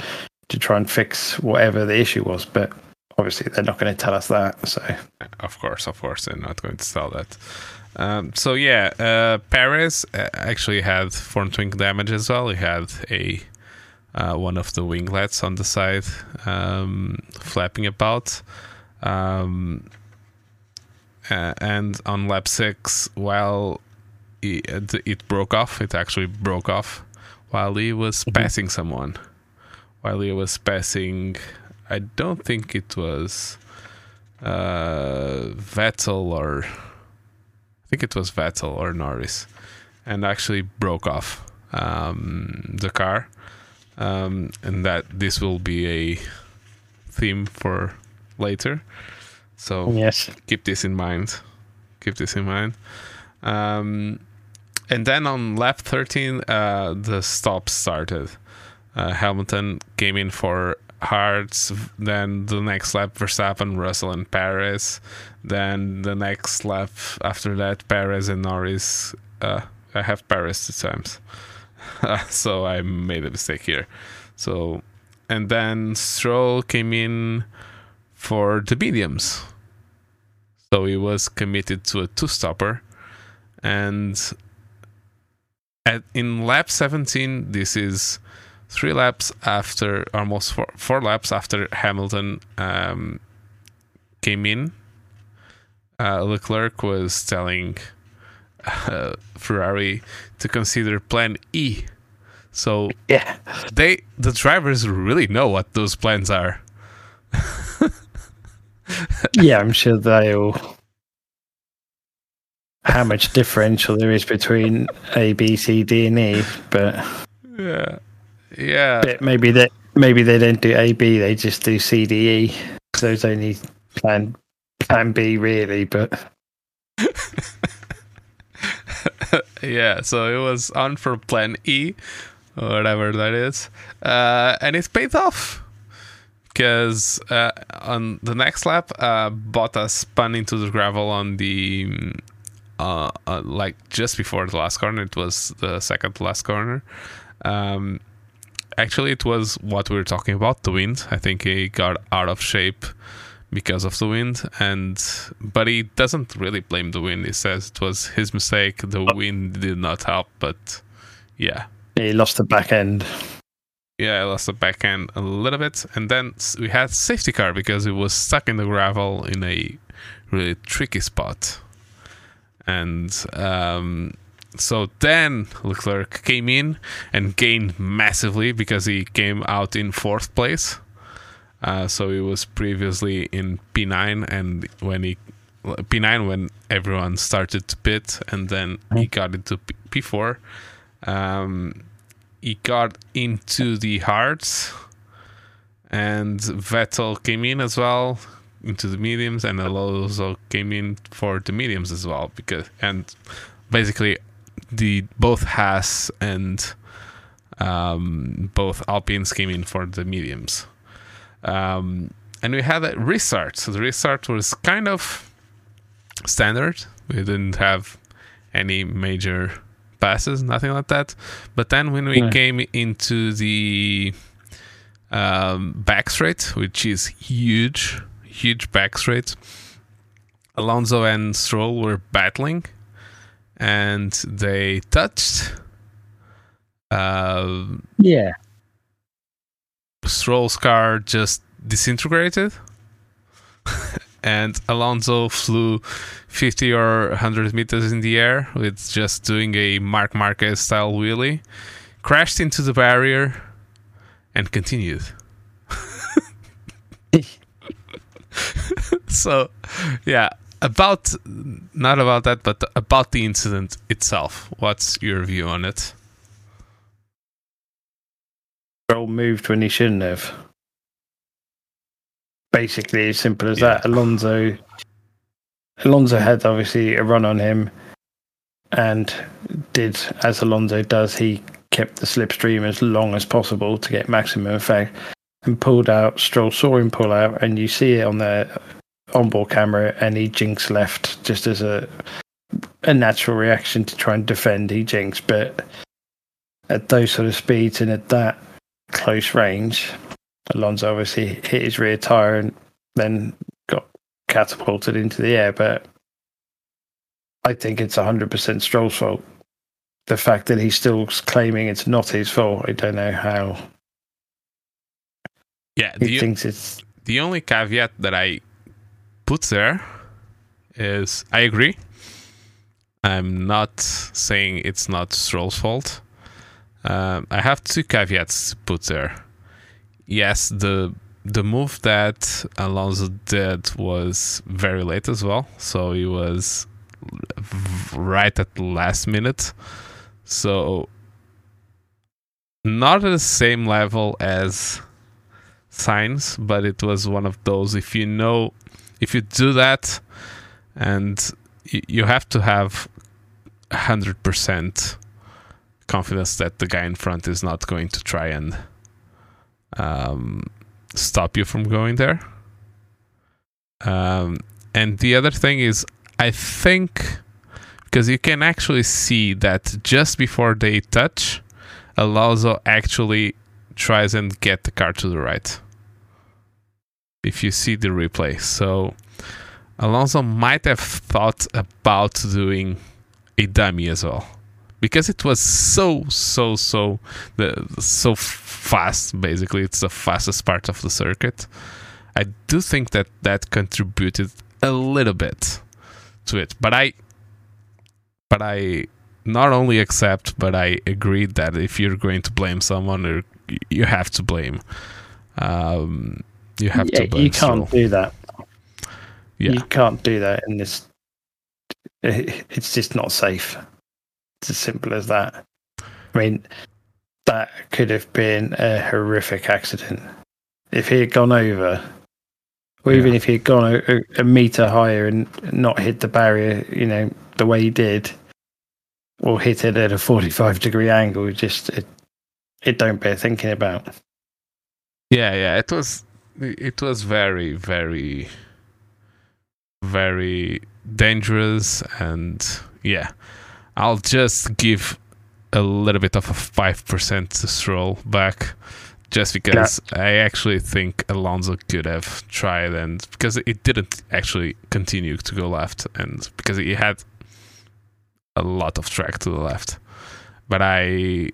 to try and fix whatever the issue was. But obviously, they're not going to tell us that. So, of course, of course, they're not going to tell that. Um, so yeah, uh, Perez uh, actually had front wing damage as well. He had a uh, one of the winglets on the side um, flapping about. Um, uh, and on lap six, while it, it, broke off, it actually broke off while he was mm-hmm. passing someone. While he was passing, I don't think it was uh, Vettel or I think it was Vettel or Norris, and actually broke off um, the car. Um, and that this will be a theme for later. So yes, keep this in mind. Keep this in mind. Um, and then on lap 13, uh, the stop started. Uh, Hamilton came in for Hards. Then the next lap, Verstappen, Russell, and Perez. Then the next lap after that, Perez and Norris. Uh, I have Perez two times, [laughs] so I made a mistake here. So, and then Stroll came in for the mediums. So he was committed to a two stopper. And at, in lap 17, this is three laps after, almost four, four laps after Hamilton um, came in. Uh, Leclerc was telling uh, Ferrari to consider Plan E. So yeah, they the drivers really know what those plans are. [laughs] yeah, I'm sure they'll. How much differential there is between A, B, C, D, and E, but yeah, yeah. maybe that maybe they don't do A, B, they just do C, D, E. So it's only plan plan B really, but yeah. So it was on for plan E, whatever that is, uh, and it paid off because uh, on the next lap, uh, Bottas spun into the gravel on the uh, uh, like just before the last corner. It was the second last corner. Um, actually, it was what we were talking about the wind. I think he got out of shape because of the wind, and but he doesn't really blame the wind. He says it was his mistake. The wind did not help, but yeah, he lost the back end yeah, I lost the back end a little bit, and then we had safety car because it was stuck in the gravel in a really tricky spot, and um, so then Leclerc came in and gained massively because he came out in fourth place. Uh, so he was previously in P9, and when he P9 when everyone started to pit, and then he got into P- 4 um, he got into the hards, and Vettel came in as well into the mediums, and Alonso came in for the mediums as well because and basically the both Haas and um, both Alpines came in for the mediums. Um, and we had a restart. So the restart was kind of standard. We didn't have any major passes, nothing like that. But then when we yeah. came into the um, back straight, which is huge, huge back straight, Alonso and Stroll were battling, and they touched. Uh, yeah. Stroll's car just disintegrated. [laughs] and Alonso flew 50 or 100 meters in the air with just doing a Marc Marquez style wheelie, crashed into the barrier, and continued. [laughs] so, yeah, about not about that, but about the incident itself. What's your view on it? Earl moved when he shouldn't have basically as simple as yeah. that. Alonso Alonso had obviously a run on him and did as Alonso does, he kept the slipstream as long as possible to get maximum effect and pulled out. Stroll saw him pull out, and you see it on the onboard camera, and he jinks left just as a a natural reaction to try and defend. He jinks, but at those sort of speeds and at that close range, Alonso obviously hit his rear tire and then got catapulted into the air. But I think it's 100% Stroll's fault. The fact that he's still claiming it's not his fault, I don't know how. Yeah, he the, thinks it's. the only caveat that I put there is I agree. I'm not saying it's not Stroll's fault. Um, I have two caveats put there. Yes, the the move that Alonso did was very late as well, so he was right at the last minute. So not at the same level as Sainz, but it was one of those. If you know, if you do that, and you, you have to have hundred percent confidence that the guy in front is not going to try and um, stop you from going there. Um, and the other thing is, I think because you can actually see that just before they touch, Alonso actually tries and get the car to the right. If you see the replay, so Alonso might have thought about doing a dummy as well because it was so so so the so fast basically. It's the fastest part of the circuit. I do think that that contributed a little bit to it. But i but i not only accept but i agree that if you're going to blame someone you have to blame um you have yeah, to blame you can't do that. Yeah. You can't do that in this it's just not safe it's as simple as that. I mean, that could have been a horrific accident. If he had gone over, or even if he had gone a, a meter higher and not hit the barrier, you know, the way he did, or hit it at a 45 degree angle, just, it, it don't bear thinking about. Yeah, yeah, it was it was very very very dangerous and yeah. I'll just give a little bit of a 5% to Stroll back just because I actually think Alonso could have tried and because it didn't actually continue to go left and because he had a lot of track to the left. But I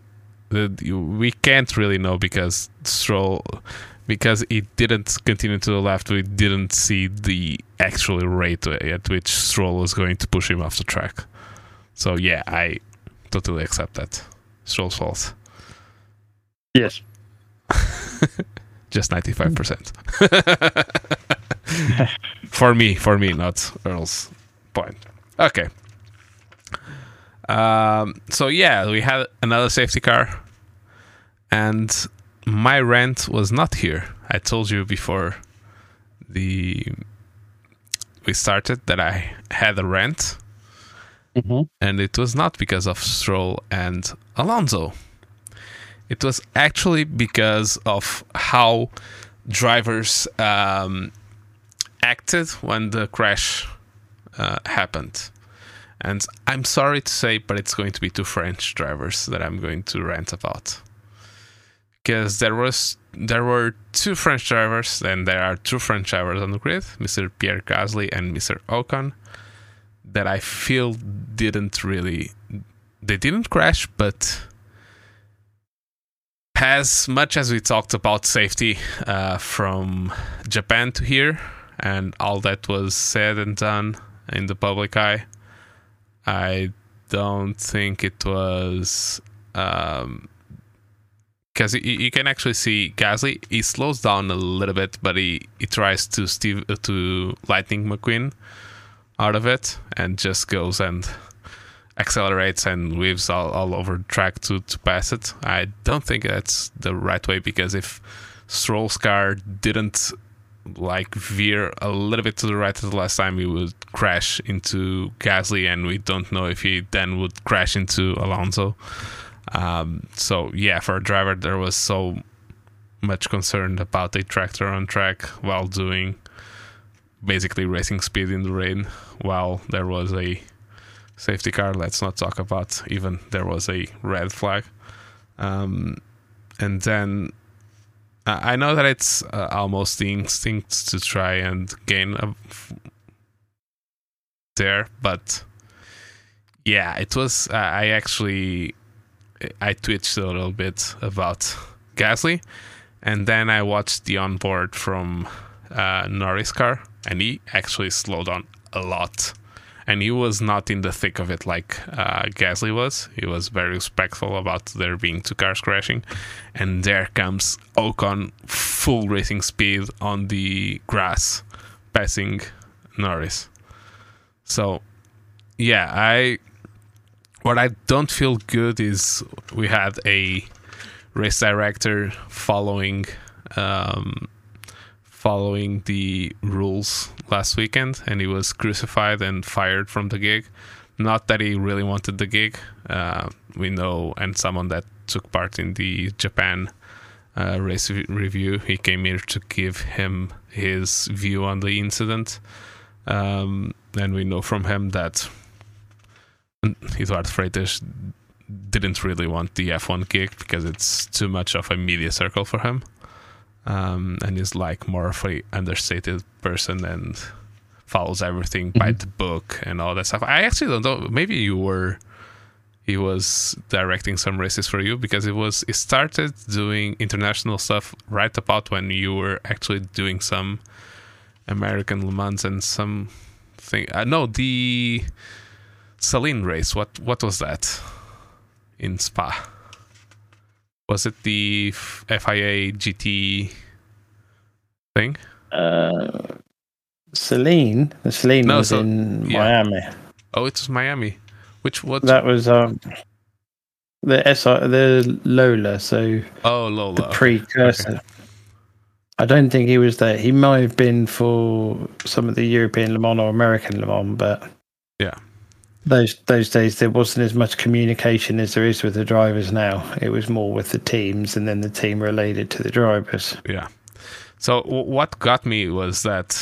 we can't really know because Stroll because it didn't continue to the left we didn't see the actual rate at which Stroll was going to push him off the track. So yeah, I totally accept that. Stroll's fault. Yes. [laughs] Just ninety five percent. [laughs] For me, for me, not Earl's point. Okay. Um, so yeah, we had another safety car, and my rent was not here. I told you before the we started that I had a rent, Mm-hmm. and it was not because of Stroll and Alonso. It was actually because of how drivers um, acted when the crash uh, happened. And I'm sorry to say, but it's going to be two French drivers that I'm going to rant about. Because there was there were two French drivers, and there are two French drivers on the grid, Mr. Pierre Gasly and Mr. Ocon, that I feel didn't really they didn't crash, but as much as we talked about safety uh, from Japan to here, and all that was said and done in the public eye, I don't think it was. Um, because you, you can actually see Gasly, he slows down a little bit, but he, he tries to Steve uh, to Lightning McQueen out of it and just goes and accelerates and weaves all, all over track to, to pass it. I don't think that's the right way because if Stroll's car didn't like veer a little bit to the right the last time, he would crash into Gasly, and we don't know if he then would crash into Alonso. Um, so yeah, for a driver, there was so much concern about a tractor on track while doing basically racing speed in the rain, while there was a safety car. Let's not talk about even there was a red flag. Um, and then I know that it's uh, almost the instinct to try and gain a f- there, but yeah, it was. Uh, I actually I twitched a little bit about Gasly, and then I watched the onboard from uh, Norris car, and he actually slowed down a lot. And he was not in the thick of it like uh, Gasly was. He was very respectful about there being two cars crashing. And there comes Ocon full racing speed on the grass, passing Norris. So, yeah, I what I don't feel good is we had a race director following um, following the rules last weekend, and he was crucified and fired from the gig. Not that he really wanted the gig. Uh, we know, and someone that took part in the Japan uh, race review, he came here to give him his view on the incident. Um, and we know from him that Eduardo Freitas didn't really want the F1 gig because it's too much of a media circle for him. Um, and he's like more of a understated person and follows everything mm-hmm. by the book and all that stuff. I actually don't know. Maybe you were he was directing some races for you because it was he started doing international stuff right about when you were actually doing some American Le Mans and some thing. Uh, know the Saleen race. What what was that in Spa? Was it the FIA GT thing? Uh, Saleen. The Saleen no, was so, in yeah. Miami. Oh, it was Miami. Which what? That was um the SR the Lola. So oh Lola the precursor. Okay. I don't think he was there. He might have been for some of the European Le Mans or American Le Mans, but yeah, those those days there wasn't as much communication as there is with the drivers now. It was more with the teams, and then the team related to the drivers. Yeah. So w- what got me was that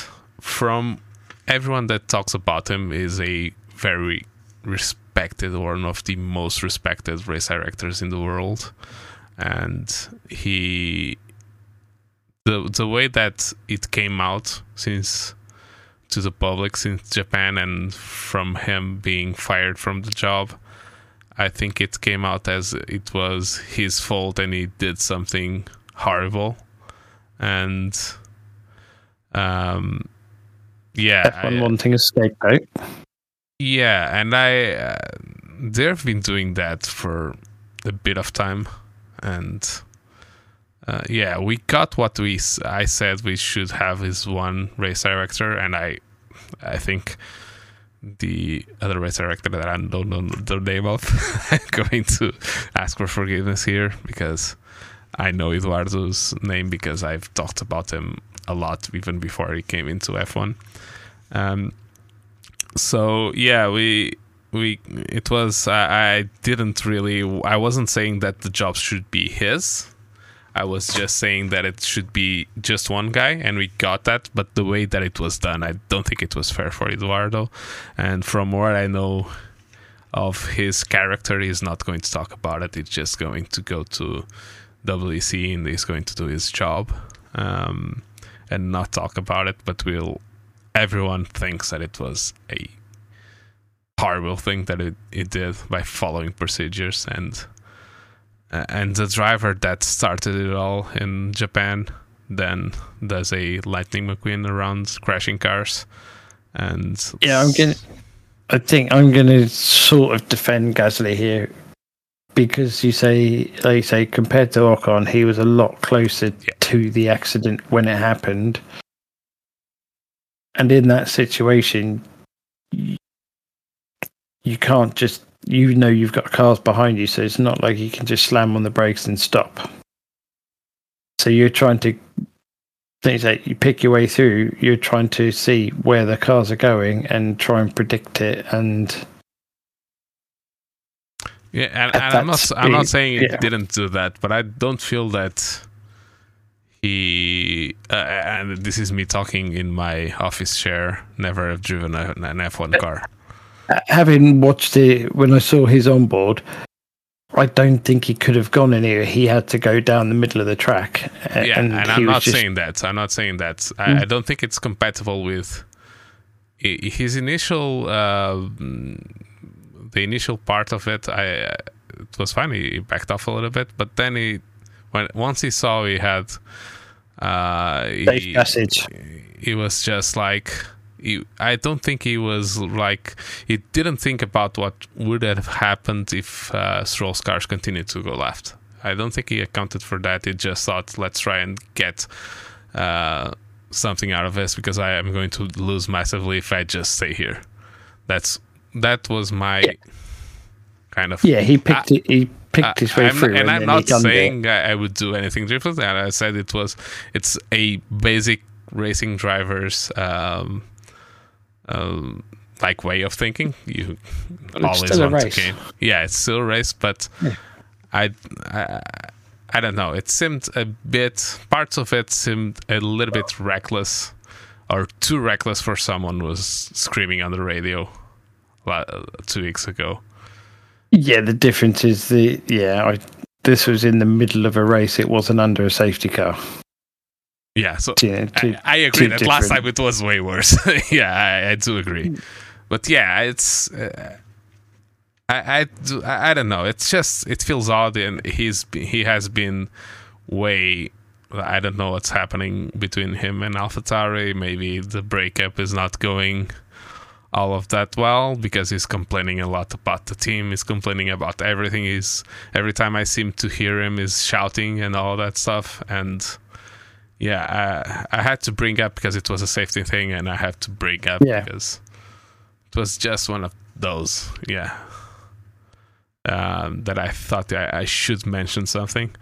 from everyone that talks about him is a very respected, one of the most respected race directors in the world, and he the the way that it came out since to the public since Japan and from him being fired from the job. I think it came out as it was his fault and he did something horrible. And um yeah, F1 wanting a scapegoat. Yeah, and I uh, they've been doing that for a bit of time and uh, yeah, we got what we I said we should have is one race director, and I I think the other race director that I don't know the name of, [laughs] I'm going to ask for forgiveness here because I know Eduardo's name because I've talked about him a lot even before he came into F1. Um, so yeah, we we it was I, I didn't really I wasn't saying that the job should be his I was just saying that it should be just one guy, and we got that. But the way that it was done, I don't think it was fair for Eduardo. And from what I know of his character, he's not going to talk about it. He's just going to go to WEC and he's going to do his job um, and not talk about it. But we'll. Everyone thinks that it was a horrible thing that it, it did by following procedures and and the driver that started it all in Japan then does a Lightning McQueen around crashing cars. And yeah, I'm gonna. I think I'm gonna sort of defend Gasly here because you say, like you say, compared to Ocon, he was a lot closer yeah. to the accident when it happened. And in that situation, you can't just you know you've got cars behind you, so it's not like you can just slam on the brakes and stop. So you're trying to things that you pick your way through. You're trying to see where the cars are going and try and predict it. And Yeah, and, and I'm not I'm not saying he yeah. didn't do that, but I don't feel that he uh, and this is me talking in my office chair. Never have driven a, an F1 car. Having watched it when I saw his onboard, I don't think he could have gone anywhere. He had to go down the middle of the track. a- Yeah, and, I'm not just- saying that. I'm not saying that. Mm. I, I don't think it's compatible with his initial. Uh, mm, the initial part of it, I uh, it was fine. He backed off a little bit, but then he, when once he saw he had, uh, he, passage. he was just like. He, I don't think he was like he didn't think about what would have happened if uh, Stroll's cars continued to go left. I don't think he accounted for that. He just thought, let's try and get uh, something out of this because I am going to lose massively if I just stay here. That's that was my Yeah. kind of Yeah, he picked it. He picked I- his way I'm- through, and, I'm not saying I, I would do anything different. And I said it was it's a basic racing driver's um, um, like way of thinking. You But always want race. to gain. Yeah, it's still a race, but Yeah. I, I I don't know. It seemed a bit. Parts of it seemed a little bit reckless, or too reckless for someone who was screaming on the radio two weeks ago. Yeah, the difference is the yeah. I this was in the middle of a race. It wasn't under a safety car. Yeah, so Yeah, I, I agree that last time it was way worse. [laughs] yeah, I, I do agree. But yeah, it's uh, I I, do, I don't know. It's just it feels odd, and he's he has been way. I don't know what's happening between him and AlphaTauri. Maybe the breakup is not going all of that well because he's complaining a lot about the team. He's complaining about everything. He's every time I seem to hear him, is shouting and all that stuff. And yeah, I, I had to bring up because it was a safety thing, and I have to bring up Yeah. because it was just one of those. Yeah, um, that I thought I, I should mention something,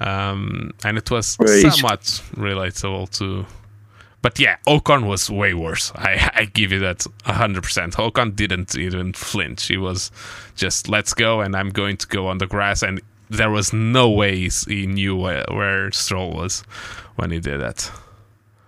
um, and it was he's- somewhat relatable to. But yeah, Ocon was way worse. I, I give you that hundred percent. Ocon didn't even flinch. He was just let's go, and I'm going to go on the grass. And there was no way he knew where, where Stroll was when he did that.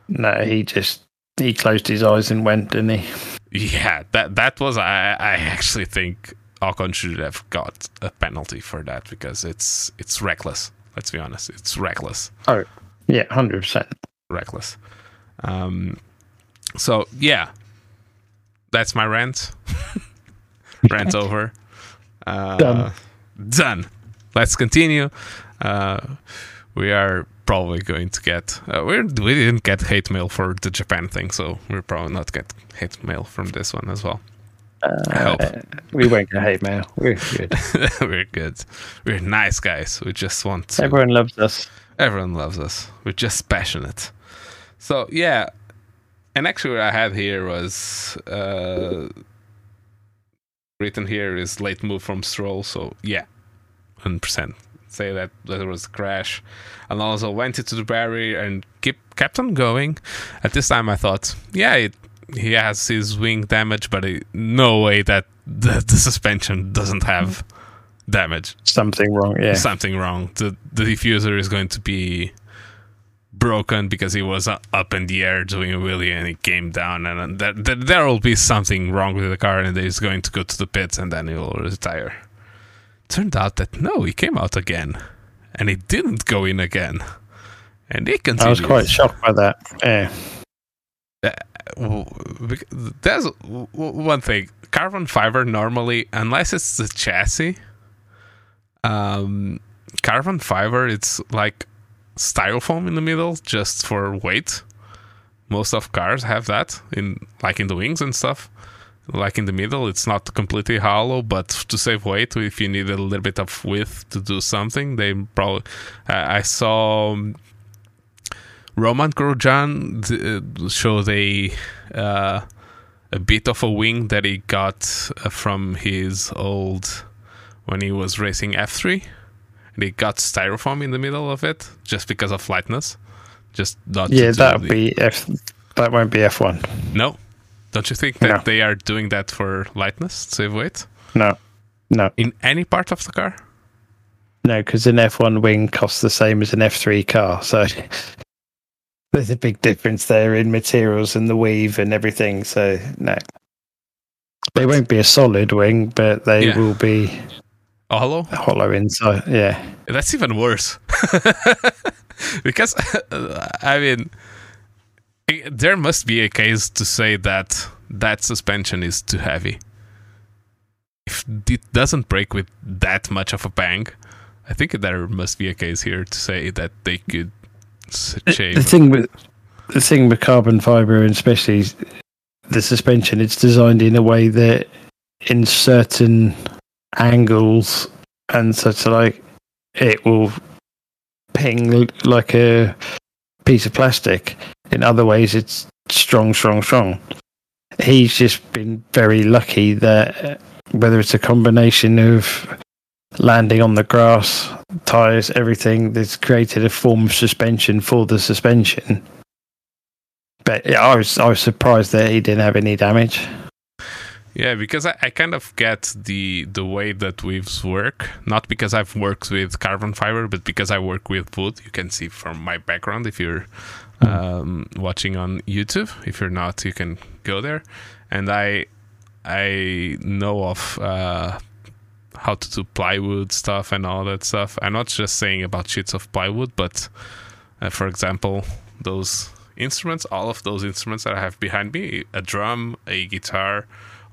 No, he just he closed his eyes and went, didn't he? Yeah, that that was. I I actually think Ocon should have got a penalty for that because it's it's reckless. Let's be honest, it's reckless. Oh, yeah, hundred percent. reckless. Um, so yeah, that's my rant. [laughs] rant over. Uh, Done. Done. Let's continue. Uh, we are probably going to get. Uh, we're, we didn't get hate mail for the Japan thing, so we're probably not get hate mail from this one as well. I hope. Uh, we won't get hate mail. We're good. [laughs] we're good. We're nice guys. We just want to. Everyone loves us. Everyone loves us. We're just passionate. So yeah, and actually, what I had here was uh, written here is late move from Stroll. So yeah, hundred percent. Say that there was a crash. Alonso went into the barrier and keep, kept on going. At this time, I thought, yeah, it, he has his wing damage, but it, no way that [laughs] the, the suspension doesn't have damage Something wrong. Yeah. something wrong. The the diffuser is going to be broken because he was uh, up in the air doing a wheelie and he came down and uh, there, there will be something wrong with the car and he's going to go to the pits and then he will retire. Turned out that no, he came out again and he didn't go in again. And he continued. I was quite shocked by that. Yeah. bec- there's one thing carbon fiber normally unless it's the chassis um carbon fiber it's like styrofoam in the middle just for weight most of cars have that in like in the wings and stuff like in the middle it's not completely hollow but to save weight if you need a little bit of width to do something they probably i I saw um, Romain Grosjean uh, showed a uh, a bit of a wing that he got uh, from his old when he was racing F3, and he got styrofoam in the middle of it just because of lightness. Just not. Yeah, that'll be F. That won't be F one. No, don't you think that No. they are doing that for lightness, save weight No, no, in any part of the car? no, because an F one wing costs the same as an F three car. So [laughs] there's a big difference there in materials and the weave and everything. So no, they won't be a solid wing, but they Yeah. will be Oh, hello. hollow inside. Yeah. That's even worse. [laughs] because, [laughs] I mean, there must be a case to say that that suspension is too heavy. If it doesn't break with that much of a bang, I think there must be a case here to say that they could s- The thing with the thing with carbon fiber, and especially the suspension, it's designed in a way that in certain angles and such like it will ping like a piece of plastic. In other ways, it's strong, strong, strong. He's just been very lucky that uh, whether it's a combination of landing on the grass, tires, everything that's created a form of suspension for the suspension. But yeah, I was I was surprised that he didn't have any damage. Yeah, because I, I kind of get the the way that weaves work. Not because I've worked with carbon fiber, but because I work with wood. You can see from my background if you're um, watching on YouTube. If you're not, you can go there. And I I know of uh, how to do plywood stuff and all that stuff. I'm not just saying about sheets of plywood, but uh, for example, those instruments, all of those instruments that I have behind me, a drum, a guitar,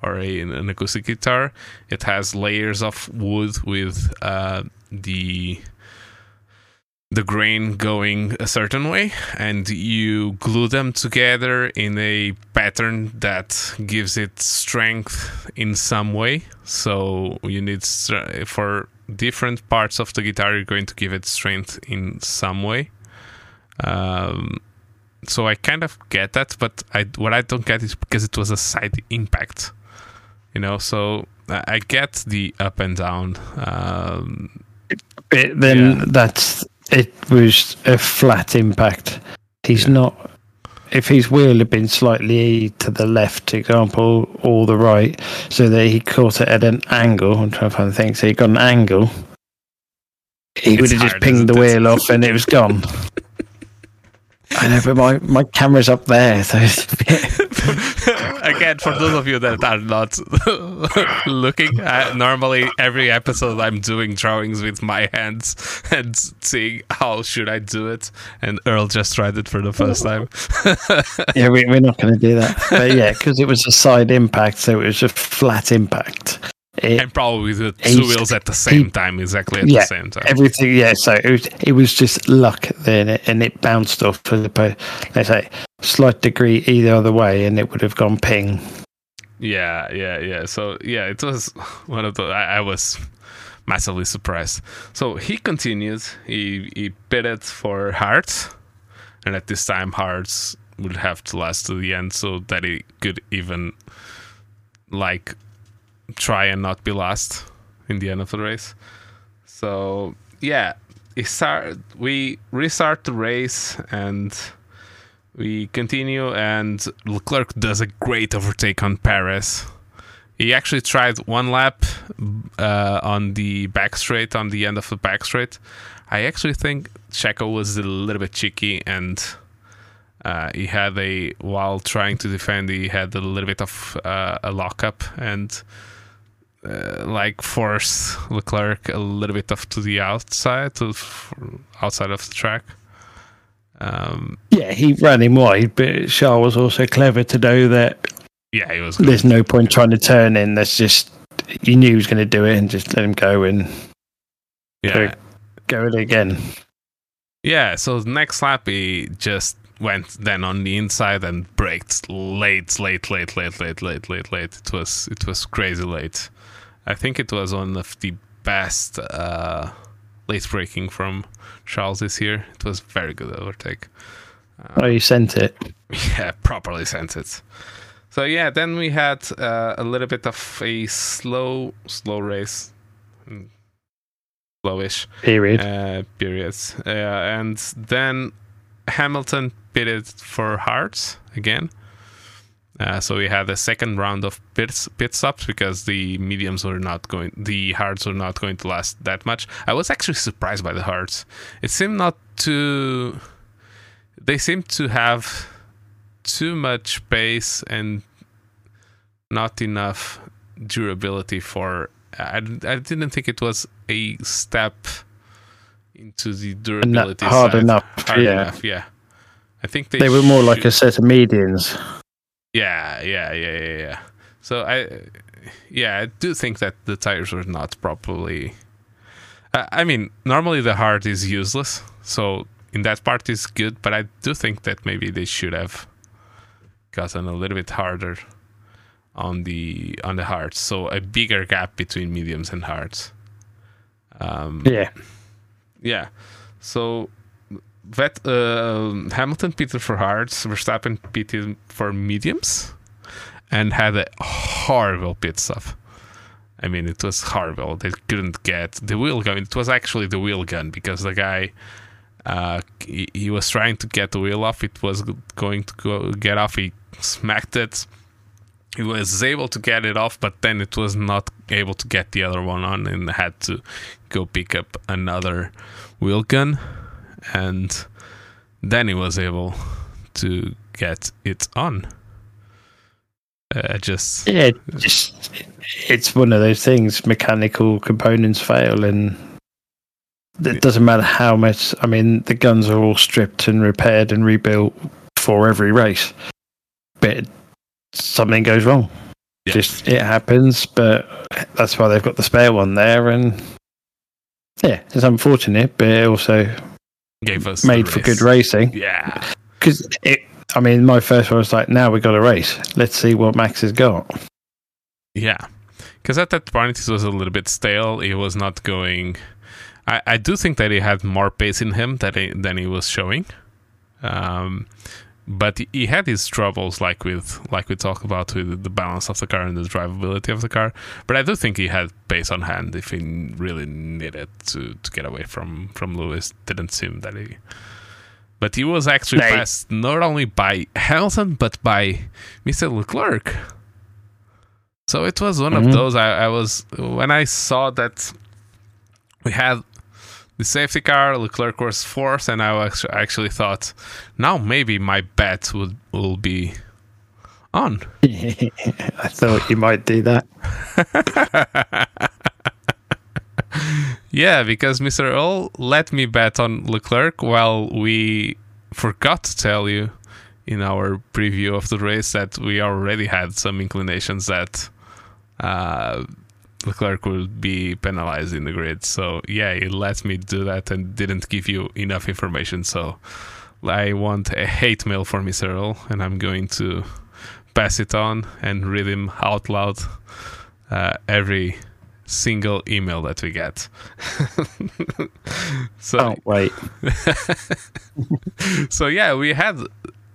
or a, an acoustic guitar, it has layers of wood with uh, the the grain going a certain way and you glue them together in a pattern that gives it strength in some way so you need str- for different parts of the guitar you're going to give it strength in some way um, so I kind of get that, but I what I don't get is because it was a side impact, you know. So I get the up and down. Um, But then Yeah. that's it was a flat impact. He's Yeah. not. If his wheel had been slightly to the left, example, or the right, so that he caught it at an angle. I'm trying to find the thing. So he got an angle. He would have just pinged the wheel off, and it was gone. [laughs] I know, but my, my camera's up there, so it's a bit, [laughs] Again, for those of you that are not [laughs] looking, uh, normally every episode I'm doing drawings with my hands [laughs] and seeing how should I do it. And Earl just tried it for the first time. yeah, we, we're not going to do that. But yeah, because it was a side impact, so it was a flat impact. It, and probably the two wheels at the same time, exactly at Yeah, the same time. everything, yeah. So it was, it was just luck then, and it bounced off as opposed, let's say, slight degree either other way, and it would have gone ping. Yeah, yeah, yeah. So yeah, it was [laughs] one of the. I, I was massively surprised. So he continues. He he pitted for hards, and at this time hards would have to last to the end so that he could even like try and not be last in the end of the race. So yeah, he start. We restart the race and we continue, and Leclerc does a great overtake on Perez. He actually tried one lap uh, on the back straight, on the end of the back straight. I actually think Checo was a little bit cheeky, and uh, he had a while trying to defend, he had a little bit of uh, a lockup and uh, like forced Leclerc a little bit off to the outside, to outside of the track. Um, Yeah, he ran him wide, but Charles was also clever to know that yeah, he was. Good. there's no point trying to turn in. That's just you knew he was going to do it, and just let him go and Yeah, go it again. Yeah, so next lap he just went then on the inside and braked late, late, late, late, late, late, late, late. It was it was crazy late. I think it was one of the best uh, late breaking from Charles this year. It was very good overtake. Oh, you sent it. [laughs] Yeah, properly sent it. So yeah, then we had uh, a little bit of a slow, slow race, Mm, slowish Period. uh, periods. Uh, and then Hamilton pitted for hards again. Uh, so we had a second round of pit, pit stops because the mediums were not going, the hards were not going to last that much. I was actually surprised by the hards. It seemed not to, they seemed to have too much pace and not enough durability for. I, I didn't think it was a step into the durability hard side. enough. Hard yeah. enough, yeah. I think they, They were more like a set of medians. Yeah, yeah, yeah, yeah, yeah. So I, yeah, I do think that the tires were not properly. Uh, I mean, normally the hard is useless, so in that part is good. But I do think that maybe they should have gotten a little bit harder on the on the hards, so a bigger gap between mediums and hards. Um, Yeah. yeah. So Vet, uh, Hamilton pitted for hards, Verstappen pitted for mediums, and had a horrible pit stop. I mean, it was horrible. They couldn't get the wheel gun. It was actually the wheel gun because the guy, uh, he, he was trying to get the wheel off. It was going to go get off. He smacked it. He was able to get it off, but then it was not able to get the other one on, and had to go pick up another wheel gun, and then he was able to get it on. Uh, just Yeah, it just it's one of those things. Mechanical components fail, and it doesn't matter how much. I mean, the guns are all stripped and repaired and rebuilt for every race, but something goes wrong. Yeah. Just it happens, but that's why they've got the spare one there, and yeah, it's unfortunate, but it also gave us made for good racing. Yeah, Because it, I mean, my first one was like, now we got a race. Let's see what Max has got. yeah. Because at that point it was a little bit stale. He was not going. I, I do think that he had more pace in him than he, than he was showing. Um, but he- had his troubles, like with like we talked about with the balance of the car and the drivability of the car. But I do think he had pace on hand if he really needed to, to get away from from Lewis. Didn't seem that he. But he was actually Right. passed not only by Hamilton but by Mr. Leclerc. So it was one Mhm. of those. I, I was when I saw that we had the safety car. Leclerc was fourth, and I actually thought, now maybe my bet would will be on. [laughs] I thought you might do that. [laughs] Yeah, because Mr. Earl let me bet on Leclerc while we forgot to tell you in our preview of the race that we already had some inclinations that uh, Leclerc would be penalized in the grid. So, yeah, it let me do that and didn't give you enough information. So, I want a hate mail for Mr. Earl, and I'm going to pass it on and read him out loud uh, every single email that we get. [laughs] so Oh, wait. [laughs] so yeah, we had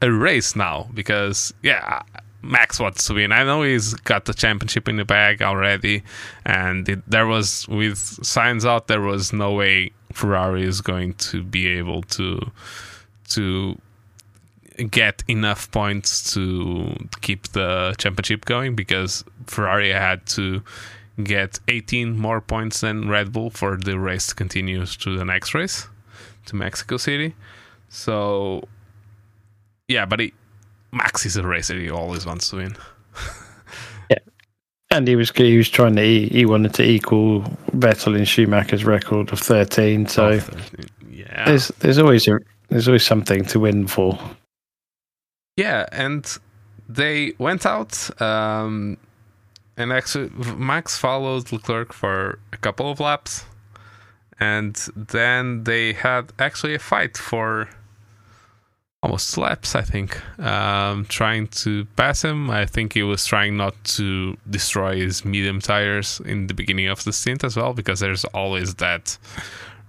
a race now because yeah, Max wants to win. I know he's got the championship in the bag already, and it, there was with signs out there was no way Ferrari is going to be able to to get enough points to keep the championship going because Ferrari had to get 18 more points than Red Bull for the race to continue to the next race to Mexico City. So, yeah, but he, Max is a racer. He always wants to win. [laughs] Yeah, and he was he was trying to e- he wanted to equal Vettel and Schumacher's record of thirteen. So Oh, 13. yeah, there's there's always a there's always something to win for. yeah, and they went out. Um, and actually, Max followed Leclerc for a couple of laps, and then they had actually a fight for almost slaps, I think, um, trying to pass him. I think he was trying not to destroy his medium tires in the beginning of the stint as well, because there's always that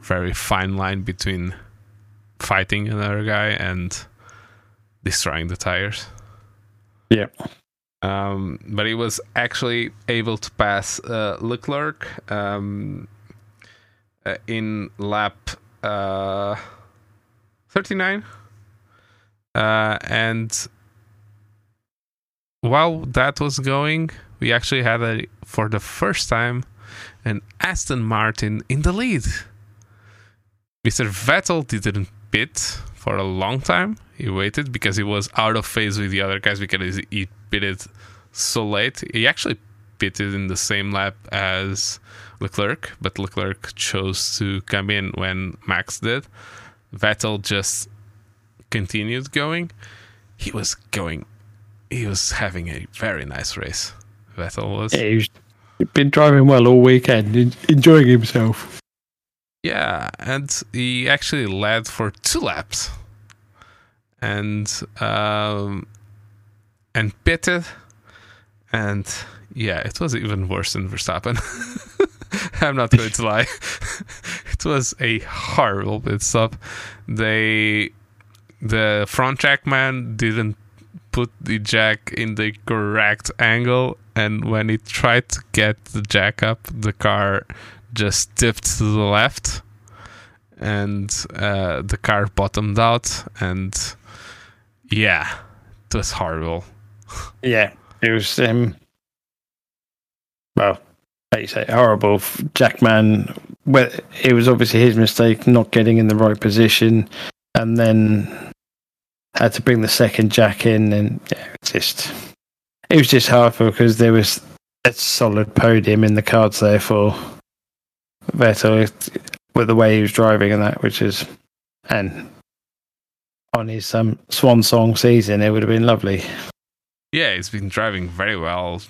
very fine line between fighting another guy and destroying the tires. Yeah. Um, but he was actually able to pass uh, Leclerc um, uh, in lap uh, 39. Uh, and while that was going, we actually had a for the first time an Aston Martin in the lead. Mr. Vettel didn't pit for a long time. He waited because he was out of phase with the other guys because he pitted so late. He actually pitted in the same lap as Leclerc, but Leclerc chose to come in when Max did. Vettel just continued going. He was going, he was having a very nice race. Vettel was. Yeah, he's been driving well all weekend, enjoying himself. Yeah, and he actually led for two laps, and um, and pitted, and yeah, it was even worse than Verstappen. [laughs] I'm not going to lie. [laughs] it was a horrible pit stop. They, the front jack man didn't put the jack in the correct angle, and when he tried to get the jack up, the car just tipped to the left, and uh, the car bottomed out, and yeah, it was horrible. Yeah, it was. Um, well, like you say, horrible. Jackman, well, it was obviously his mistake not getting in the right position, and then had to bring the second jack in, and yeah, it's just it was just hard for because there was a solid podium in the cards there for Vettel with the way he was driving and that, which is and on his um, swan song season, it would have been lovely. Yeah, he's been driving very well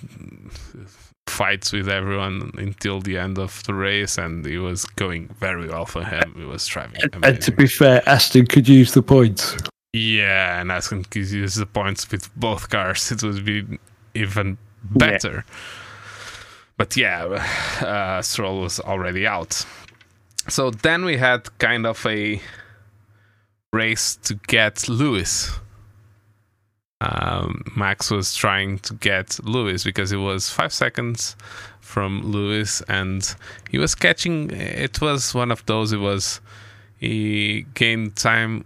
fights with everyone until the end of the race, and it was going very well for him. He was driving. And, and to be fair, Aston could use the points. Yeah, and Aston could use the points with both cars. It would be even better. Yeah. But yeah, uh, Stroll was already out. So then we had kind of a race to get Lewis um, Max was trying to get Lewis because it was five seconds from Lewis, and he was catching. It was one of those. It was he gained time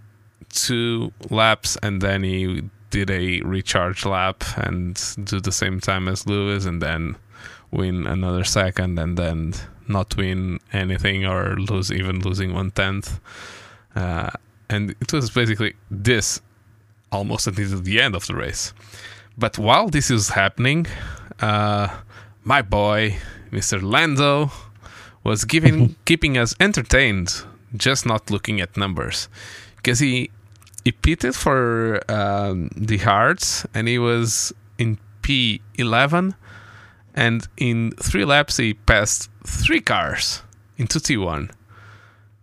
two laps, and then he did a recharge lap and do the same time as Lewis, and then win another second, and then not win anything or lose even losing one tenth. Uh, and it was basically this almost until the end of the race. But while this is happening, uh, my boy, Mr. Lando, was giving [laughs] keeping us entertained, just not looking at numbers, because he he pitted for um, the hards and he was in P11, and in three laps he passed three cars into T1.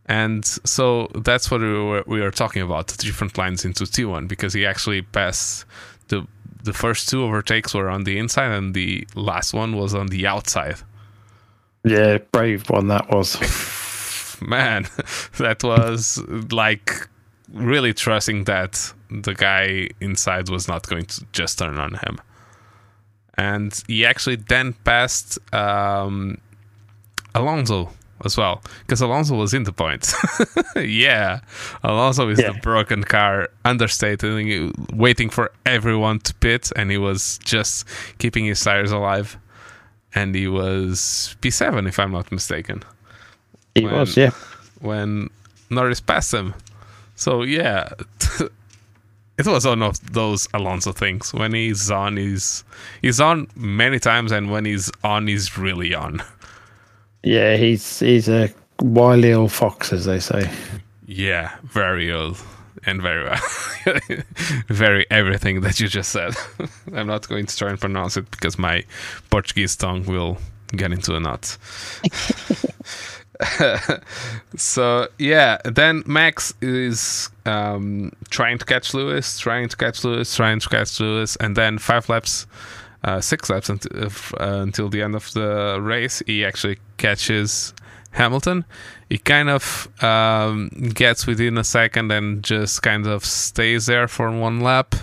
And so that's what we were, we were talking about the different lines into T1 because he actually passed the the first two overtakes were on the inside and the last one was on the outside. Yeah, brave one that was. [laughs] Man, [laughs] that was like really trusting that the guy inside was not going to just turn on him. And he actually then passed um, Alonso as well because Alonso was in the points. [laughs] yeah, Alonso is yeah. the broken car, understated, waiting for everyone to pit, and he was just keeping his tires alive. And he was P7, if I'm not mistaken. He when, was, yeah. When Norris passed him. So, yeah, [laughs] it was one of those Alonso things. When he's on, he's, he's on many times, and when he's on, he's really on. Yeah, he's he's a wily old fox, as they say. Yeah, very old and very well. [laughs] very everything that you just said. [laughs] I'm not going to try and pronounce it because my Portuguese tongue will get into a knot. [laughs] so yeah, then Max is um, trying to catch Lewis, trying to catch Lewis, trying to catch Lewis, and then five laps uh, six laps until, uh, until the end of the race, he actually catches Hamilton. He kind of um, gets within a second and just kind of stays there for one lap,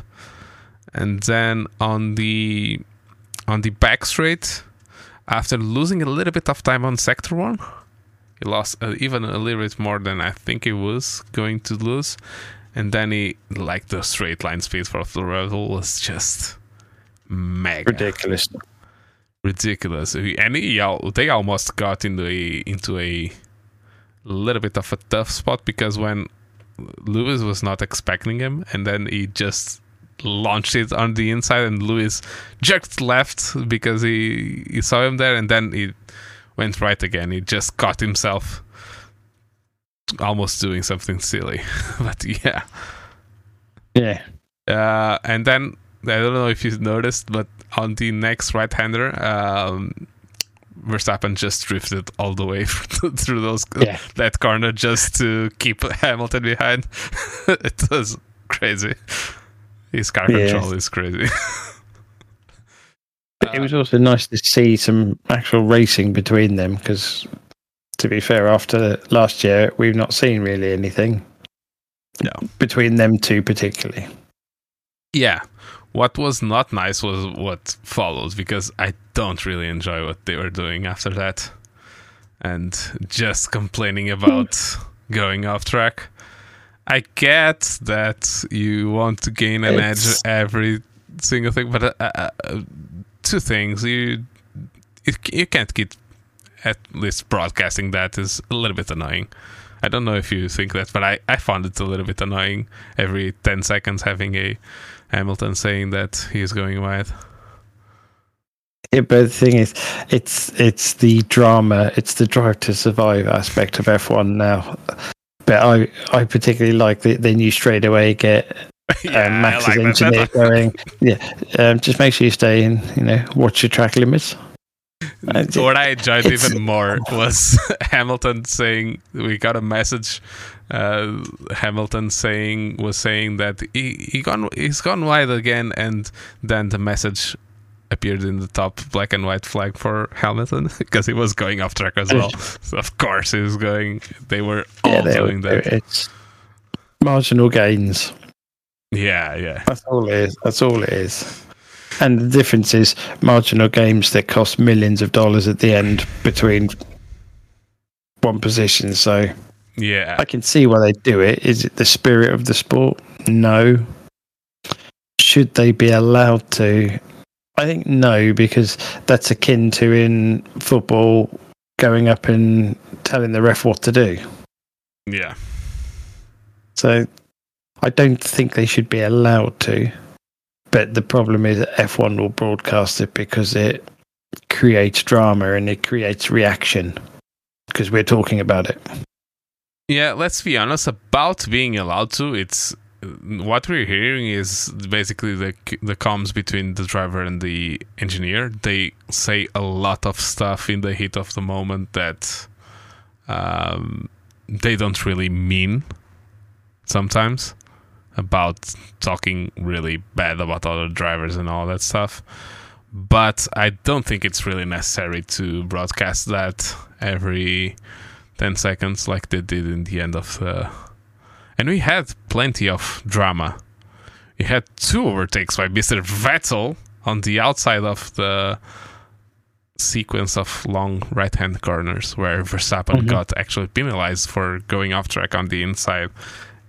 and then on the on the back straight, after losing a little bit of time on sector one, he lost uh, even a little bit more than I think he was going to lose, and then he like the straight line speed for the Red was just mega Ridiculous. ridiculous. And he, al- they almost got into a into a little bit of a tough spot because when Lewis was not expecting him, and then he just launched it on the inside, and Lewis jerked left because he he saw him there, and then he went right again. He just caught himself almost doing something silly, [laughs] but yeah. Yeah. Uh, and then I don't know if you noticed, but on the next right-hander, um, Verstappen just drifted all the way [laughs] through those Yeah. that corner just to keep Hamilton behind. [laughs] it was crazy. His car Yeah. control is crazy. But [laughs] it was also nice to see some actual racing between them because, to be fair, after last year, we've not seen really anything. No. Between them two, particularly. yeah. What was not nice was what follows because I don't really enjoy what they were doing after that. And just complaining about [laughs] going off track. I get that you want to gain an It's- edge every single thing, but uh, uh, uh, two things you you, you can't keep at least broadcasting that is a little bit annoying. I don't know if you think that, but I, I found it a little bit annoying every 10 seconds having a Hamilton saying that he's going wide. Yeah, but the thing is, it's it's the drama, it's the drive to survive aspect of F1 now. But I, I particularly like [laughs] that they knew straight away get yeah, um, Max's like engineer going. Yeah, um, just make sure you stay in. You know, watch your track limits. Uh, what I enjoyed even more was [laughs] Hamilton saying we got a message. Uh, Hamilton saying was saying that he he gone he's gone wide again, and then the message appeared in the top black and white flag for Hamilton [laughs] because he was going off track as well. so of course he was going. They were all Yeah, they- doing that. it's marginal gains. Yeah, yeah, That's all it is. That's all it is. And the difference is marginal games that cost millions of dollars at the end between one position. So yeah. I can see why they do it. Is it the spirit of the sport? No. Should they be allowed to? I think no, because that's akin to in football going up and telling the ref what to do. Yeah. So I don't think they should be allowed to. But the problem is that F1 will broadcast it because it creates drama and it creates reaction because we're talking about it. Yeah, let's be honest about being allowed to. It's what we're hearing is basically the the comms between the driver and the engineer. They say a lot of stuff in the heat of the moment that um, they don't really mean sometimes about talking really bad about other drivers and all that stuff. But I don't think it's really necessary to broadcast that every 10 seconds like they did in the end of the. And we had plenty of drama. We had two overtakes by Mr. Vettel on the outside of the sequence of long right hand corners where Verstappen Mhm. got actually penalized for going off track on the inside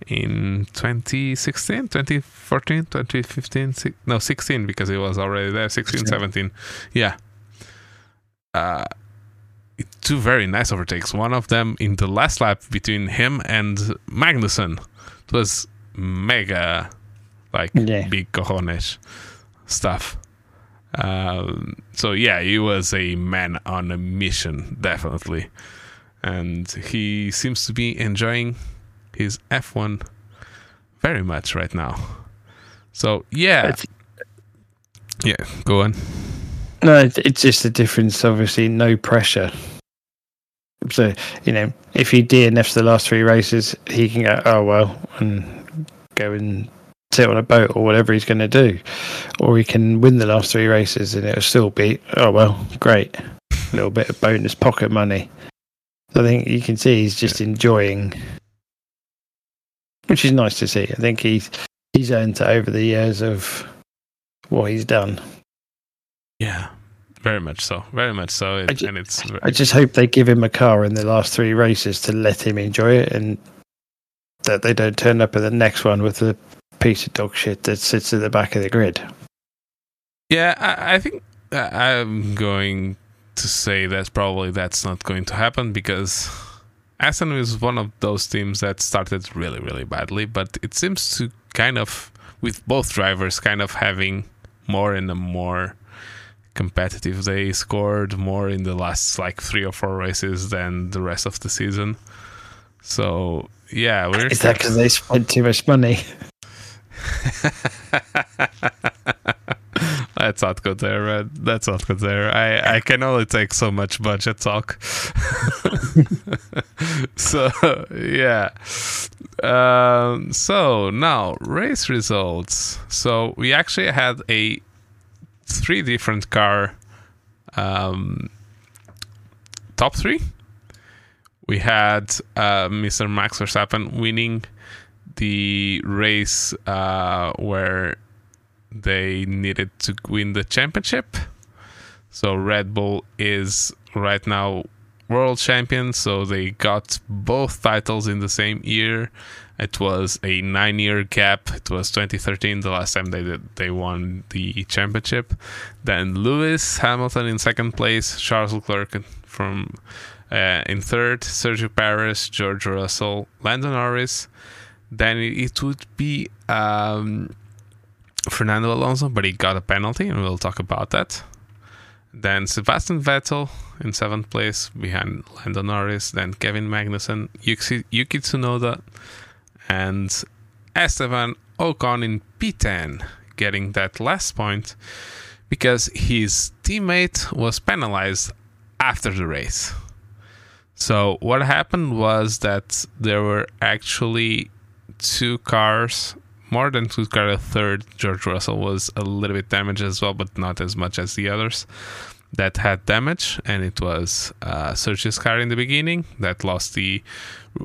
in 2016, 2014, 2015, si- no, 16 because he was already there, 16, 17. Yeah. Uh, two very nice overtakes. One of them in the last lap between him and Magnussen. It was mega, like Yeah. big cojones stuff. Um, so yeah, he was a man on a mission, definitely, and he seems to be enjoying his F1 very much right now. So yeah, It's- yeah, go on. No, it's- just a difference. Obviously, no pressure. So you know, if he DNFs the last three races, he can go, oh well, and go and sit on a boat or whatever he's going to do, or he can win the last three races and it'll still be, oh well, great, a little bit of bonus pocket money. I think you can see he's just enjoying, which is nice to see. I think he's he's earned it over the years of what he's done. Yeah, very much so. Very much so. It, I ju- and it's I just hope they give him a car in the last three races to let him enjoy it and that they don't turn up at the next one with a piece of dog shit that sits at the back of the grid. Yeah, I, I think uh, I'm going to say that probably that's not going to happen because Aston is one of those teams that started really, really badly, but it seems to kind of, with both drivers, kind of having more and more competitive. They scored more in the last like three or four races than the rest of the season. So yeah, we're is that because they spent too much money? [laughs] Let's not go there, man. Let's not go there. I, I can only take so much budget talk. [laughs] so yeah. Um, so now race results. So we actually had a three different car um, top three. We had uh, Mr. Max Verstappen winning the race uh, where they needed to win the championship. So Red Bull is right now world champion, so they got both titles in the same year. It was a nine-year gap. It was 2013, the last time they did, they won the championship. Then Lewis Hamilton in second place, Charles Leclerc from uh, in third, Sergio Perez, George Russell, Lando Norris. Then it would be um, Fernando Alonso, but he got a penalty, and we'll talk about that. Then Sebastian Vettel in seventh place behind Lando Norris. Then Kevin Magnussen, Yuki, Yuki Tsunoda, and Esteban Ocon in P10, getting that last point because his teammate was penalized after the race. So, what happened was that there were actually two cars, more than two cars, a third. George Russell was a little bit damaged as well, but not as much as the others that had damage, and it was uh, Sergio's car in the beginning that lost the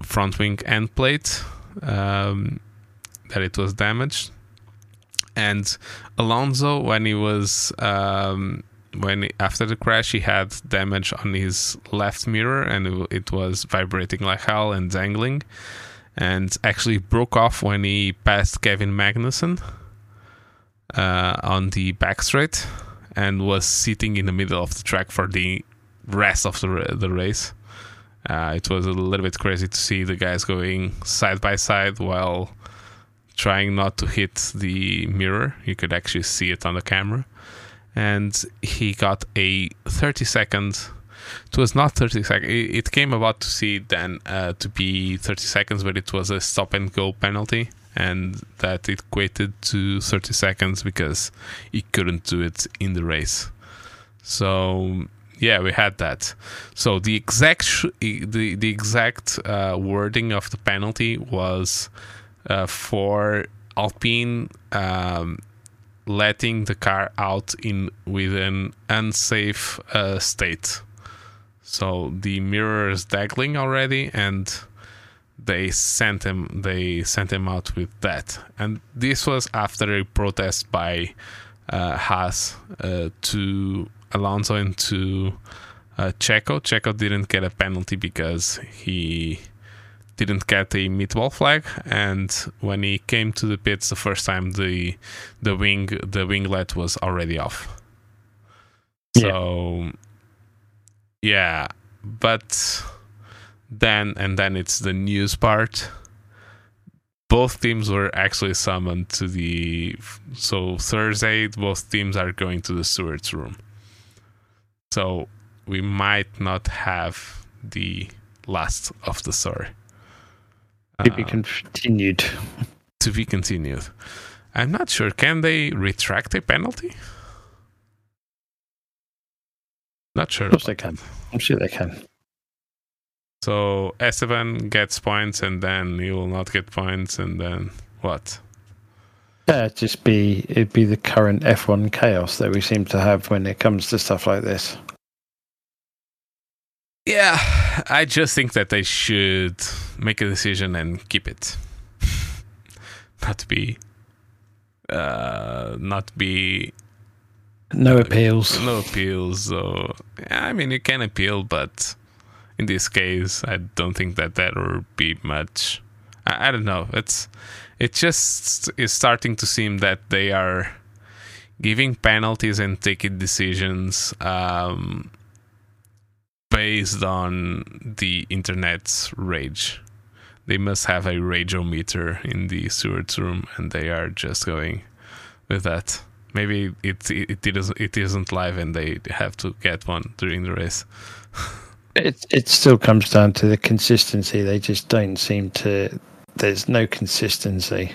front wing end plate um, that it was damaged. And Alonso, when he was um, when after the crash, he had damage on his left mirror, and it was vibrating like hell and dangling, and actually broke off when he passed Kevin Magnussen uh, on the back straight, and was sitting in the middle of the track for the rest of the the race. Uh, it was a little bit crazy to see the guys going side by side while trying not to hit the mirror. You could actually see it on the camera. And he got a 30 second. It was not 30 seconds. It came about to see then uh, to be 30 seconds, but it was a stop and go penalty. And that it equated to 30 seconds because he couldn't do it in the race. So yeah, we had that. So the exact the the exact uh, wording of the penalty was uh, for Alpine um, letting the car out in with an unsafe uh, state. So the mirror is dangling already, and they sent him they sent him out with that. And this was after a protest by uh, Haas uh, to Alonso into uh, Checo. Checo didn't get a penalty because he didn't get a meatball flag, and when he came to the pits the first time, the the wing the winglet was already off. yeah. So yeah, but then and then it's the news part. Both teams were actually summoned to the so Thursday. Both teams are going to the stewards room. So we might not have the last of the story. To be uh, continued. To be continued. I'm not sure. Can they retract a penalty? Not sure. Of course they can. I'm sure they can. So Esteban gets points and then he will not get points and then what? Yeah, it'd just be it'd be the current F1 chaos that we seem to have when it comes to stuff like this. Yeah, I just think that they should make a decision and keep it. [laughs] not be uh not be no appeals. No appeals. So I mean you can appeal, but in this case I don't think that that will be much I, I don't know. It's it just is starting to seem that they are giving penalties and taking decisions um, based on the internet's rage. They must have a rageometer in the stewards room, and they are just going with that. Maybe it it, it, is, it isn't live, and they have to get one during the race. [laughs] it it still comes down to the consistency. They just don't seem to. There's no consistency.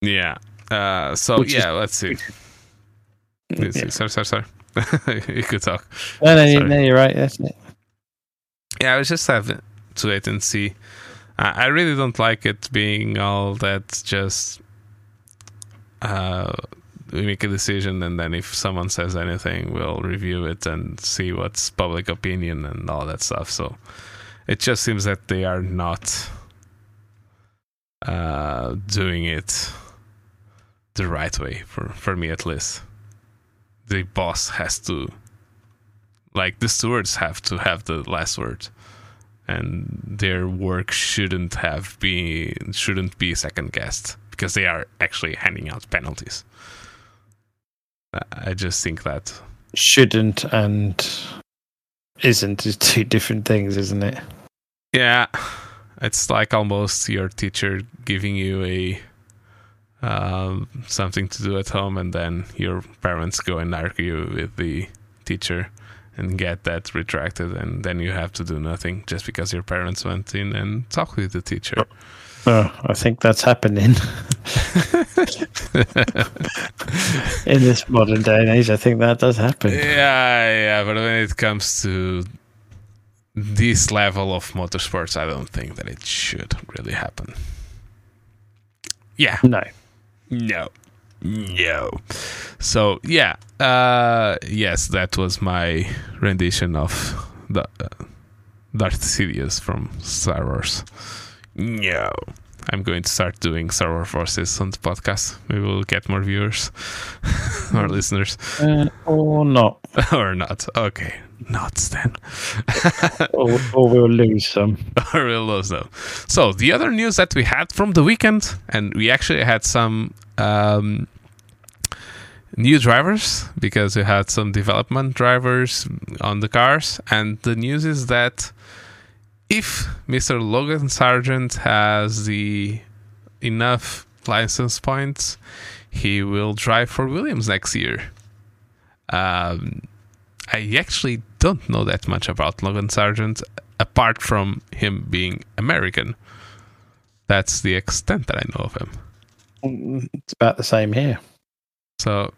Yeah. Uh, so Which yeah, is, let's see. Let's yeah. see. Sorry, sorry, sorry. [laughs] you could talk. No, no, no, you're right. That's it. Yeah, I was just having to wait and see. I, I really don't like it being all that just uh, we make a decision and then if someone says anything we'll review it and see what's public opinion and all that stuff. So it just seems that they are not uh, doing it the right way for, for me at least. The boss has to like the stewards have to have the last word and their work shouldn't have been shouldn't be second guessed because they are actually handing out penalties i just think that shouldn't and isn't is two different things isn't it yeah it's like almost your teacher giving you a um, something to do at home, and then your parents go and argue with the teacher and get that retracted, and then you have to do nothing just because your parents went in and talked with the teacher. Oh, I think that's happening in this modern day and age. I think that does happen. Yeah, yeah, but when it comes to this level of motorsports, I don't think that it should really happen. Yeah. No. No. No. So yeah, uh, yes, that was my rendition of the uh, Darth Sidious from Star Wars. No. I'm going to start doing Star Wars voices on the podcast. We will get more viewers [laughs] or listeners. Uh, or not. [laughs] or not. Okay. Not then. [laughs] or, or, we'll lose some. or we'll lose them. So, the other news that we had from the weekend, and we actually had some um, new drivers because we had some development drivers on the cars. And the news is that if Mr. Logan Sargeant has the enough license points, he will drive for Williams next year. Um, I actually don't know that much about Logan Sargeant apart from him being American. That's the extent that I know of him. It's about the same here. So,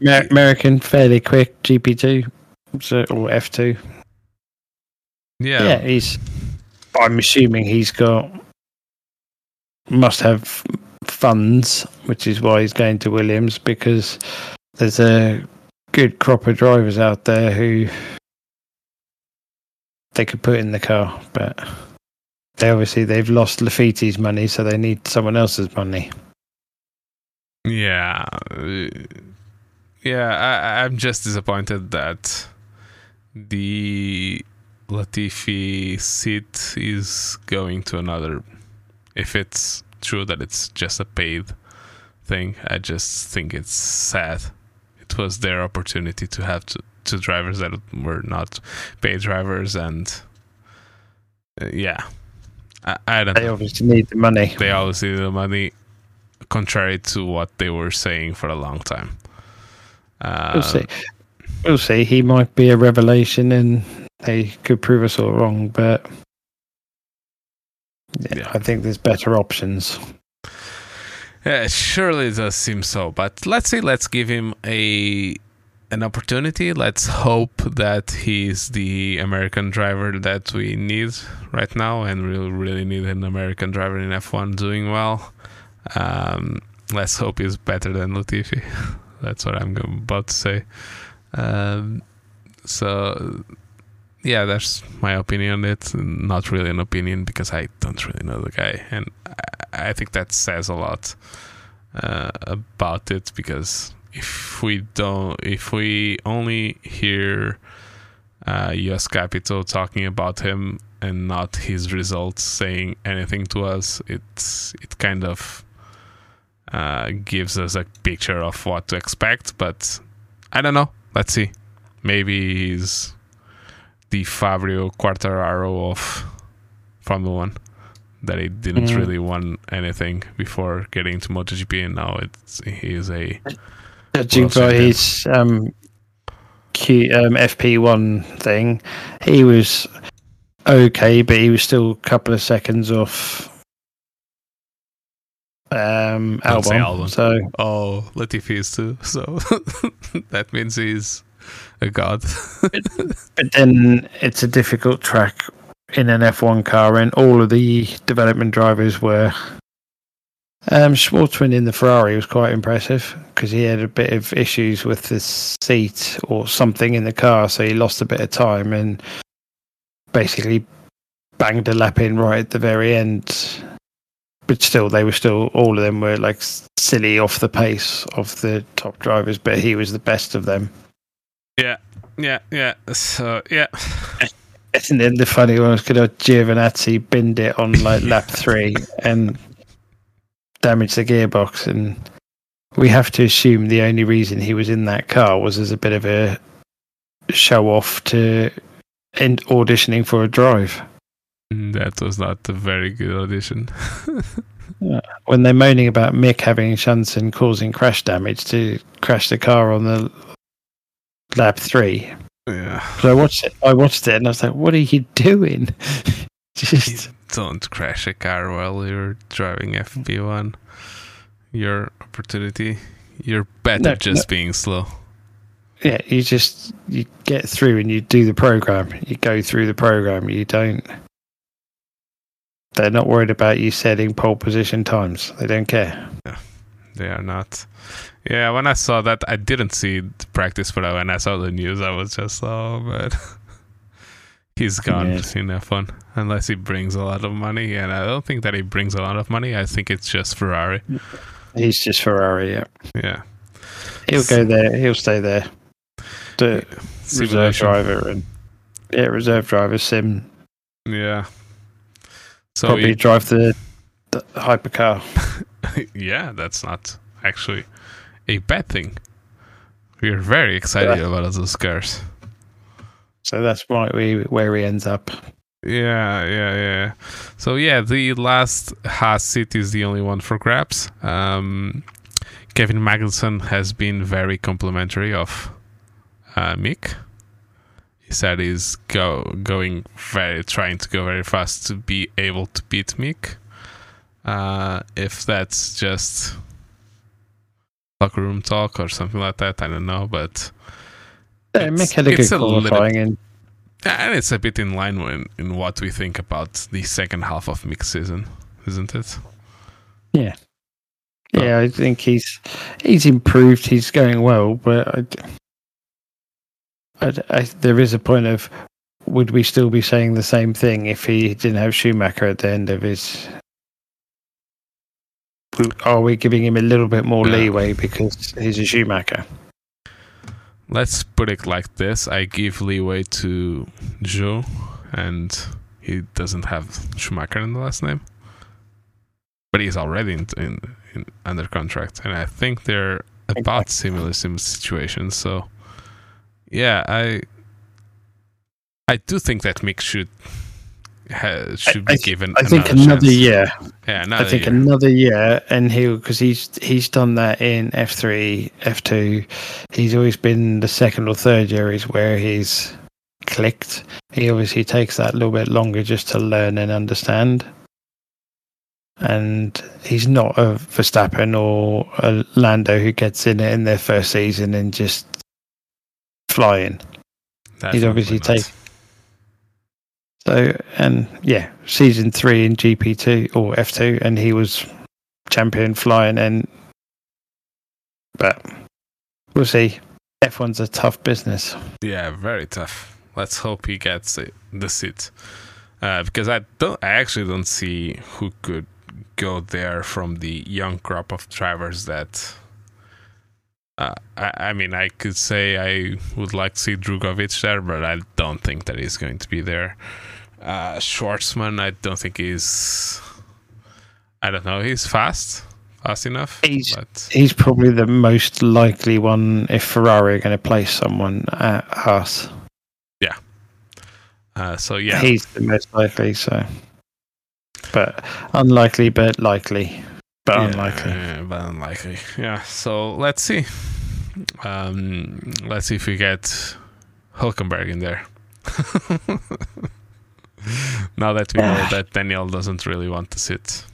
Amer- American, fairly quick GP2 so, or F2. Yeah. Yeah, he's I'm assuming he's got must have funds, which is why he's going to Williams because there's a good crop of drivers out there who they could put in the car, but they obviously they've lost Latifi's money, so they need someone else's money. Yeah, yeah. I, I'm just disappointed that the Latifi seat is going to another. If it's true that it's just a paid thing, I just think it's sad. It was their opportunity to have two, two drivers that were not paid drivers, and uh, yeah, I, I don't. They know. obviously need the money. They obviously need the money, contrary to what they were saying for a long time. Uh, we'll see. We'll see. He might be a revelation, and they could prove us all wrong, but yeah, yeah. I think there's better options. Yeah, surely it surely does seem so. But let's see, let's give him a an opportunity. Let's hope that he's the American driver that we need right now, and we really need an American driver in F1 doing well. Um, let's hope he's better than Latifi. [laughs] That's what I'm about to say. Um, so yeah, that's my opinion on it. Not really an opinion because I don't really know the guy, and I, I think that says a lot uh, about it. Because if we don't, if we only hear uh, US Capital talking about him and not his results saying anything to us, it's it kind of uh, gives us a picture of what to expect. But I don't know. Let's see. Maybe he's the Fabio Quartararo of Formula One. That he didn't Mm. really won anything before getting to MotoGP, and now it's he is a Judging same his um, Q, um, FP1 thing, he was okay, but he was still a couple of seconds off um, Albon. Albon. So oh Latifi is too. [laughs] So [laughs] that means he's a god. [laughs] But then it's a difficult track in an F1 car, and all of the development drivers were. Um, Shwartzman in the Ferrari was quite impressive because he had a bit of issues with the seat or something in the car, so he lost a bit of time and basically banged a lap in right at the very end. But still, they were still all of them were like silly off the pace of the top drivers, but he was the best of them. Yeah, yeah, yeah. So yeah, [laughs] And then the funny one was because Giovinazzi binned it on like lap [laughs] three and damaged the gearbox. And we have to assume the only reason he was in that car was as a bit of a show off to end auditioning for a drive. Mm, that was not a very good audition. [laughs] When they're moaning about Mick having Shunson causing crash damage to crash the car on the lap three. Yeah, So I watched it. I watched it and I was like, "What are you doing?" [laughs] Just don't crash a car while you're driving FP1. Your opportunity. You're better No, just being slow. yeah, you just you get through and you do the program. You go through the program. You don't. They're not worried about you setting pole position times. They don't care. They are not. Yeah, when I saw that, I didn't see the practice, but when I saw the news, I was just, oh, but [laughs] he's gone Yes. in F1 unless he brings a lot of money. And I don't think that he brings a lot of money. I think it's just Ferrari. He's just Ferrari. Yeah, Yeah. he'll go there. He'll stay there. The reserve driver and yeah, reserve driver sim. Yeah. So Probably he- drive the, the hypercar. [laughs] [laughs] yeah, that's not actually a bad thing. We are very excited Yeah. about those cars. So that's why we where he ends up. Yeah, yeah, yeah. So yeah, the last Haas seat is the only one for grabs. Um, Kevin Magnussen has been very complimentary of uh, Mick. He said he's go going very trying to go very fast to be able to beat Mick. Uh, if that's just locker room talk or something like that, I don't know, but Yeah, It's- a a little- qualifying and and it's a bit in line with, in what we think about the second half of Mick's season, isn't it? Yeah, Yeah, I think he's he's improved. He's going well, but I, I, I, there is a point of would we still be saying the same thing if he didn't have Schumacher at the end of his? Oh, Are we giving him a little bit more Yeah. leeway because he's a Schumacher? Let's put it like this: I give leeway to Joe, and he doesn't have Schumacher in the last name, but he's already in, in, in under contract, and I think they're about similar sim situations. So, yeah, I I do think that Mick should ha, should be I- given. I think another another year. Yeah, another I think year. another year, and he'll because he's he's done that in F three, F two. He's always been the second or third year is where he's clicked. He obviously takes that a little bit longer just to learn and understand. And he's not a Verstappen or a Lando who gets in it in their first season and just flying. He's obviously not. So and yeah, season three in GP two or F two, and he was champion flying. And but we'll see. F one's a tough business. Yeah, very tough. Let's hope he gets it, the seat, uh, because I don't. I actually don't see who could go there from the young crop of drivers that uh, I, I mean, I could say I would like to see Drugovich there, but I don't think that he's going to be there. Uh, Shwartzman, I don't think he's. I don't know. He's fast, fast enough. He's but he's probably the most likely one if Ferrari are going to place someone at Haas. Yeah. Uh, so yeah, He's the most likely. So, but unlikely, but likely, but Yeah, unlikely. uh, but unlikely. Yeah. So let's see. Um, let's see if we get Hulkenberg in there. [laughs] [laughs] now that we know [sighs] that Daniel doesn't really want to sit,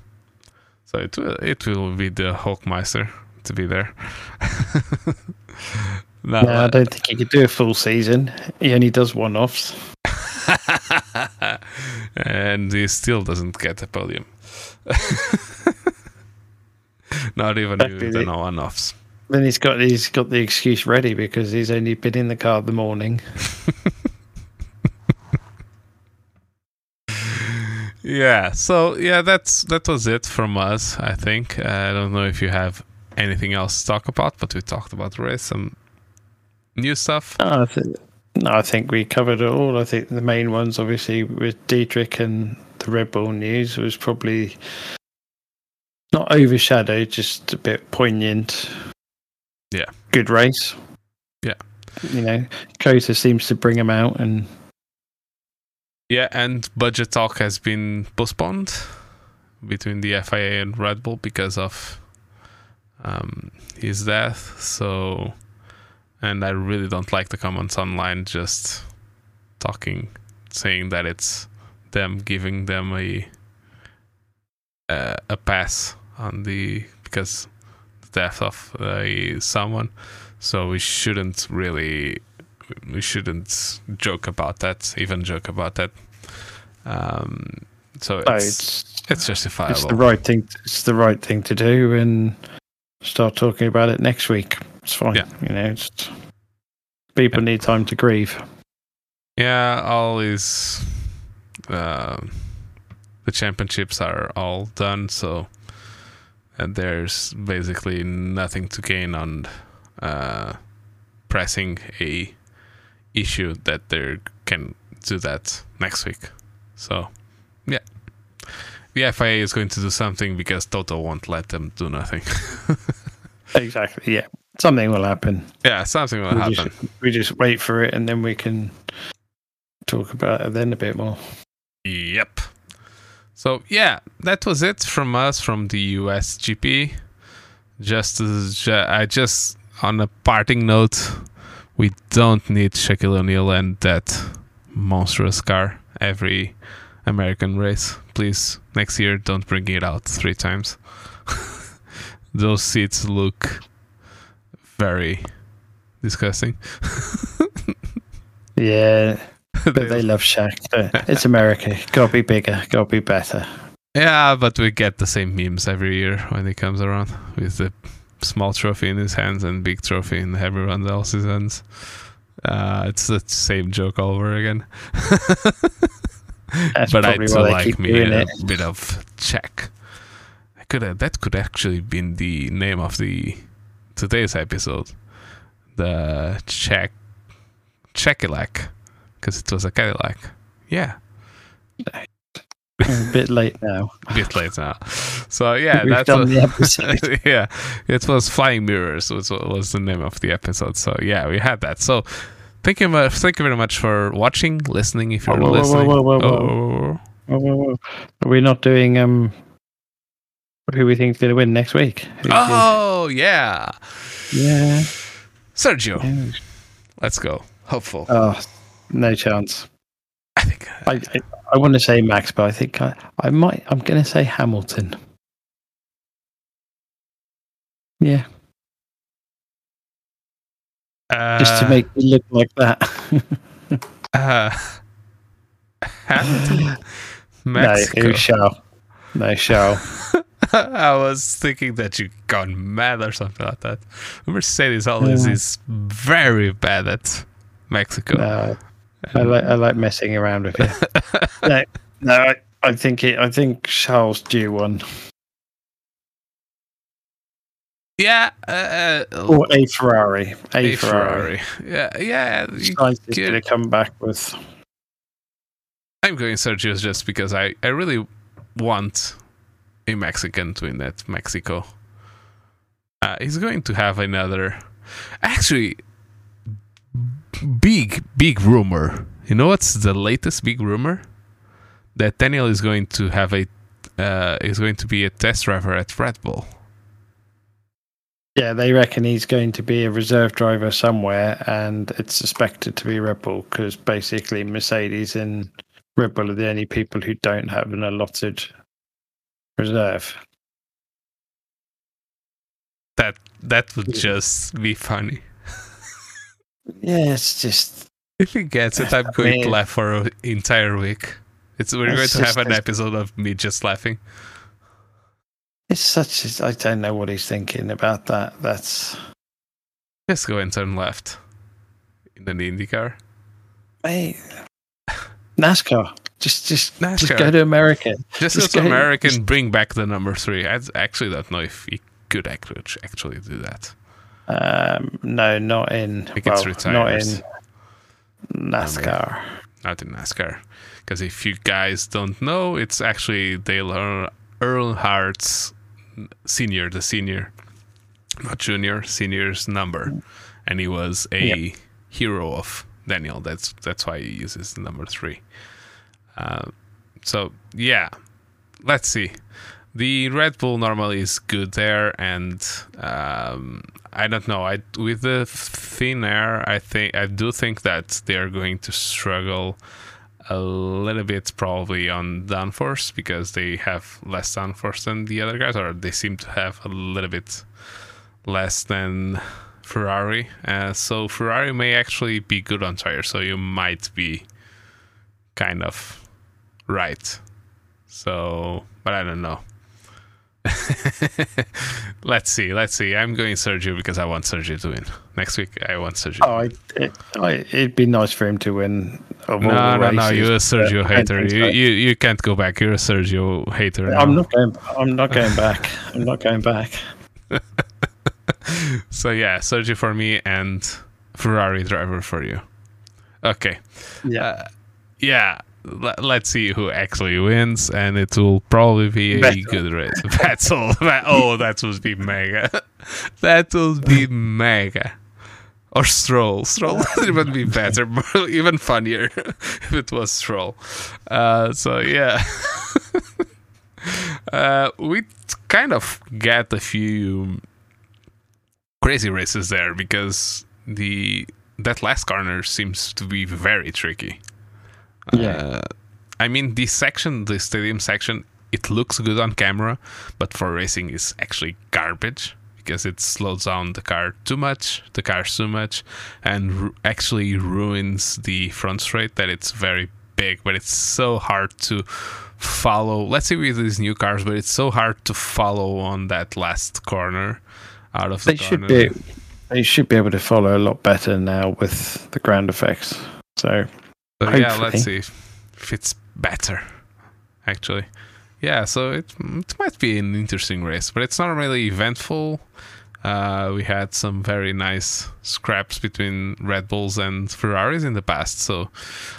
so it will it will be the Hulkmeister to be there. [laughs] No, I uh, don't think he could do a full season. He only does one offs. [laughs] and he still doesn't get a podium. Not even with the no one-offs. Then he's got he's got the excuse ready because he's only been in the car the morning. Yeah. So yeah, that's that was it from us. I think. Uh, I don't know if you have anything else to talk about, but we talked about race, some new stuff. No, I think no, I think we covered it all. I think the main ones, obviously, with Dietrich and the Red Bull news, was probably not overshadowed, just a bit poignant. Yeah. Good race. Yeah. You know, COTA seems to bring him out, and Yeah, and budget talk has been postponed between the FIA and Red Bull because of um, his death. So, and I really don't like the comments online just talking, saying that it's them giving them a uh, a pass on the because the death of uh, someone. So we shouldn't really we shouldn't joke about that, even joke about that. Um, so no, it's, it's it's justifiable. it's the right thing. It's the right thing to do, and start talking about it next week. It's fine. Yeah. You know, it's, people need time to grieve. Yeah, all is um the championships are all done, so and there's basically nothing to gain on uh, pressing a issue that they can do that next week. So yeah, the FIA is going to do something because Toto won't let them do nothing. [laughs] Exactly. Yeah. Something will happen. yeah, something will we happen. just, we just wait for it and then we can talk about it then a bit more. Yep. So yeah, that was it from us from the US GP. Just as ju- I just on a parting note, we don't need Shaquille O'Neal and that monstrous car every American race. Please, next year don't bring it out three times. [laughs] Those seats look very disgusting. [laughs] Yeah. [laughs] But they love Shaq. It's America. Gotta be bigger. Gotta be better. Yeah, but we get the same memes every year when he comes around with the small trophy in his hands and big trophy in everyone else's hands. Uh, it's the same joke all over again. [laughs] That's but I do like me a it. bit of Shaq. I could have, that could actually been the name of the today's episode. The Shaq Shaqilac because it was a Cadillac. Yeah. A bit late [laughs] now. a bit late now. So yeah, We've that's done what- the [laughs] episode. yeah, it was Flying Mirrors was was the name of the episode. So yeah, we had that. So thank you much. Thank you very much for watching, listening. If you're Whoa, whoa, whoa, listening, whoa, whoa, whoa. Oh, Whoa, whoa, whoa. Are we not doing um who we think's going to win next week? Who's oh yeah, yeah. Sergio. yeah. Let's go. Hopeful. Oh, no chance. I think. I, I, I want to say Max, but I think I, I might. I'm going to say Hamilton. Yeah, uh, just to make it look like that. [laughs] uh, Hamilton, [laughs] no, Mexico. it was Shao. No. [laughs] I was thinking that you gone mad or something like that. Mercedes always Yeah. is very bad at Mexico. No, I like I like messing around with it. [laughs] no, no, I, I think it. I think Charles due one. Yeah, uh, or a Ferrari. A, a Ferrari. Ferrari. Yeah, yeah. you Sainz going to come back with. I'm going Sergio just because I, I really want a Mexican to win at Mexico. Uh, he's going to have another. Actually, big, big rumor. You know what's the latest big rumor? That Daniel is going to have a. Uh, is going to be a test driver at Red Bull. Yeah, they reckon he's going to be a reserve driver somewhere, and it's suspected to be Red Bull because basically Mercedes and Red Bull are the only people who don't have an allotted reserve. That that would just be funny. Yeah, it's just If he gets it, I'm going to mean- laugh for an entire week. It's we're It's going to have an episode of me just laughing. it's such. A, I don't know what he's thinking about that. That's Just go and turn left in an IndyCar. hey, NASCAR. Just, just, just go to America. Just, Just go to go- American, bring back the number three. I actually don't know if he could actually actually do that. Um, no, not in. think well, it's not in NASCAR. Not in NASCAR. Because if you guys don't know, it's actually Dale Earn- Earnhardt's senior, the senior, not junior, senior's number, and he was a hero of Daniel. That's that's why he uses the number three. Uh, so yeah, let's see. The Red Bull normally is good there, and um, I don't know. I with the thin air, I think I do think that they are going to struggle a little bit probably on downforce because they have less downforce than the other guys, or they seem to have a little bit less than Ferrari. Uh, so Ferrari may actually be good on tires, so you might be kind of right. So, but I don't know. [laughs] let's see. Let's see. I'm going Sergio because I want Sergio to win. Next week, I want Sergio. Oh, I, it, I, it'd be nice for him to win. No, no, no. You're a Sergio hater. You, you you can't go back. You're a Sergio hater. I'm now. not going. I'm not going back. I'm not going back. [laughs] So yeah, Sergio for me and Ferrari driver for you. Okay. Yeah. Uh, yeah. Let's see who actually wins, and it will probably be a Vettel. good race. [laughs] That- oh, that would be mega. [laughs] that would be mega. Or Stroll. Stroll [laughs] would even be better, even funnier if it was Stroll. Uh, so yeah. uh, we kind of get a few crazy races there because the that last corner seems to be very tricky. Yeah. Uh, I mean, this section, the stadium section, it looks good on camera, but for racing it's actually garbage because it slows down the car too much, the cars too much, and ru- actually ruins the front straight that it's very big, but it's so hard to follow. Let's say with these new cars, but it's so hard to follow on that last corner out of the They should corner. be. They should be able to follow a lot better now with the ground effects. So So yeah, let's see if it's better. Actually, yeah. So it it might be an interesting race, but it's not really eventful. Uh, we had some very nice scraps between Red Bulls and Ferraris in the past, so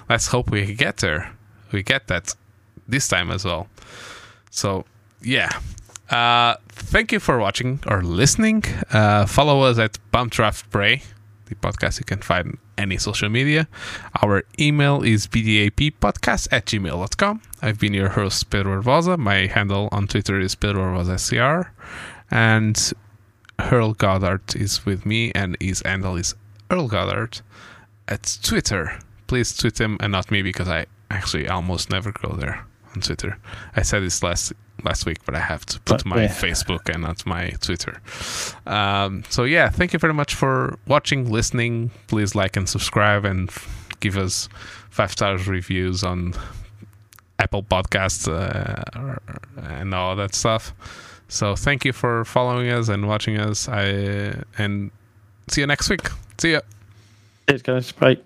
let's hope we get there. We get that this time as well. So yeah. Uh, thank you for watching or listening. Uh, follow us at Bump Draft Pray, the podcast you can find any social media. Our email is bdappodcast at gmail.com. I've been your host, Pedro Barbosa. My handle on Twitter is Pedro Barbosa SCR. And Earl Goddard is with me, and his handle is Earl Goddard at Twitter. Please tweet him and not me because I actually almost never go there on Twitter. I said this last last week, but I have to put But, my yeah. Facebook and not my Twitter. Um, so yeah, thank you very much for watching, listening. Please like and subscribe and give us five stars reviews on Apple Podcasts uh, and all that stuff. So thank you for following us and watching us. I and see you next week. See ya. cheers, guys. Bye.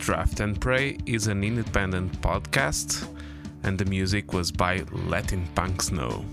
Draft and Pray is an independent podcast, and the music was by Lettin' Punks Know.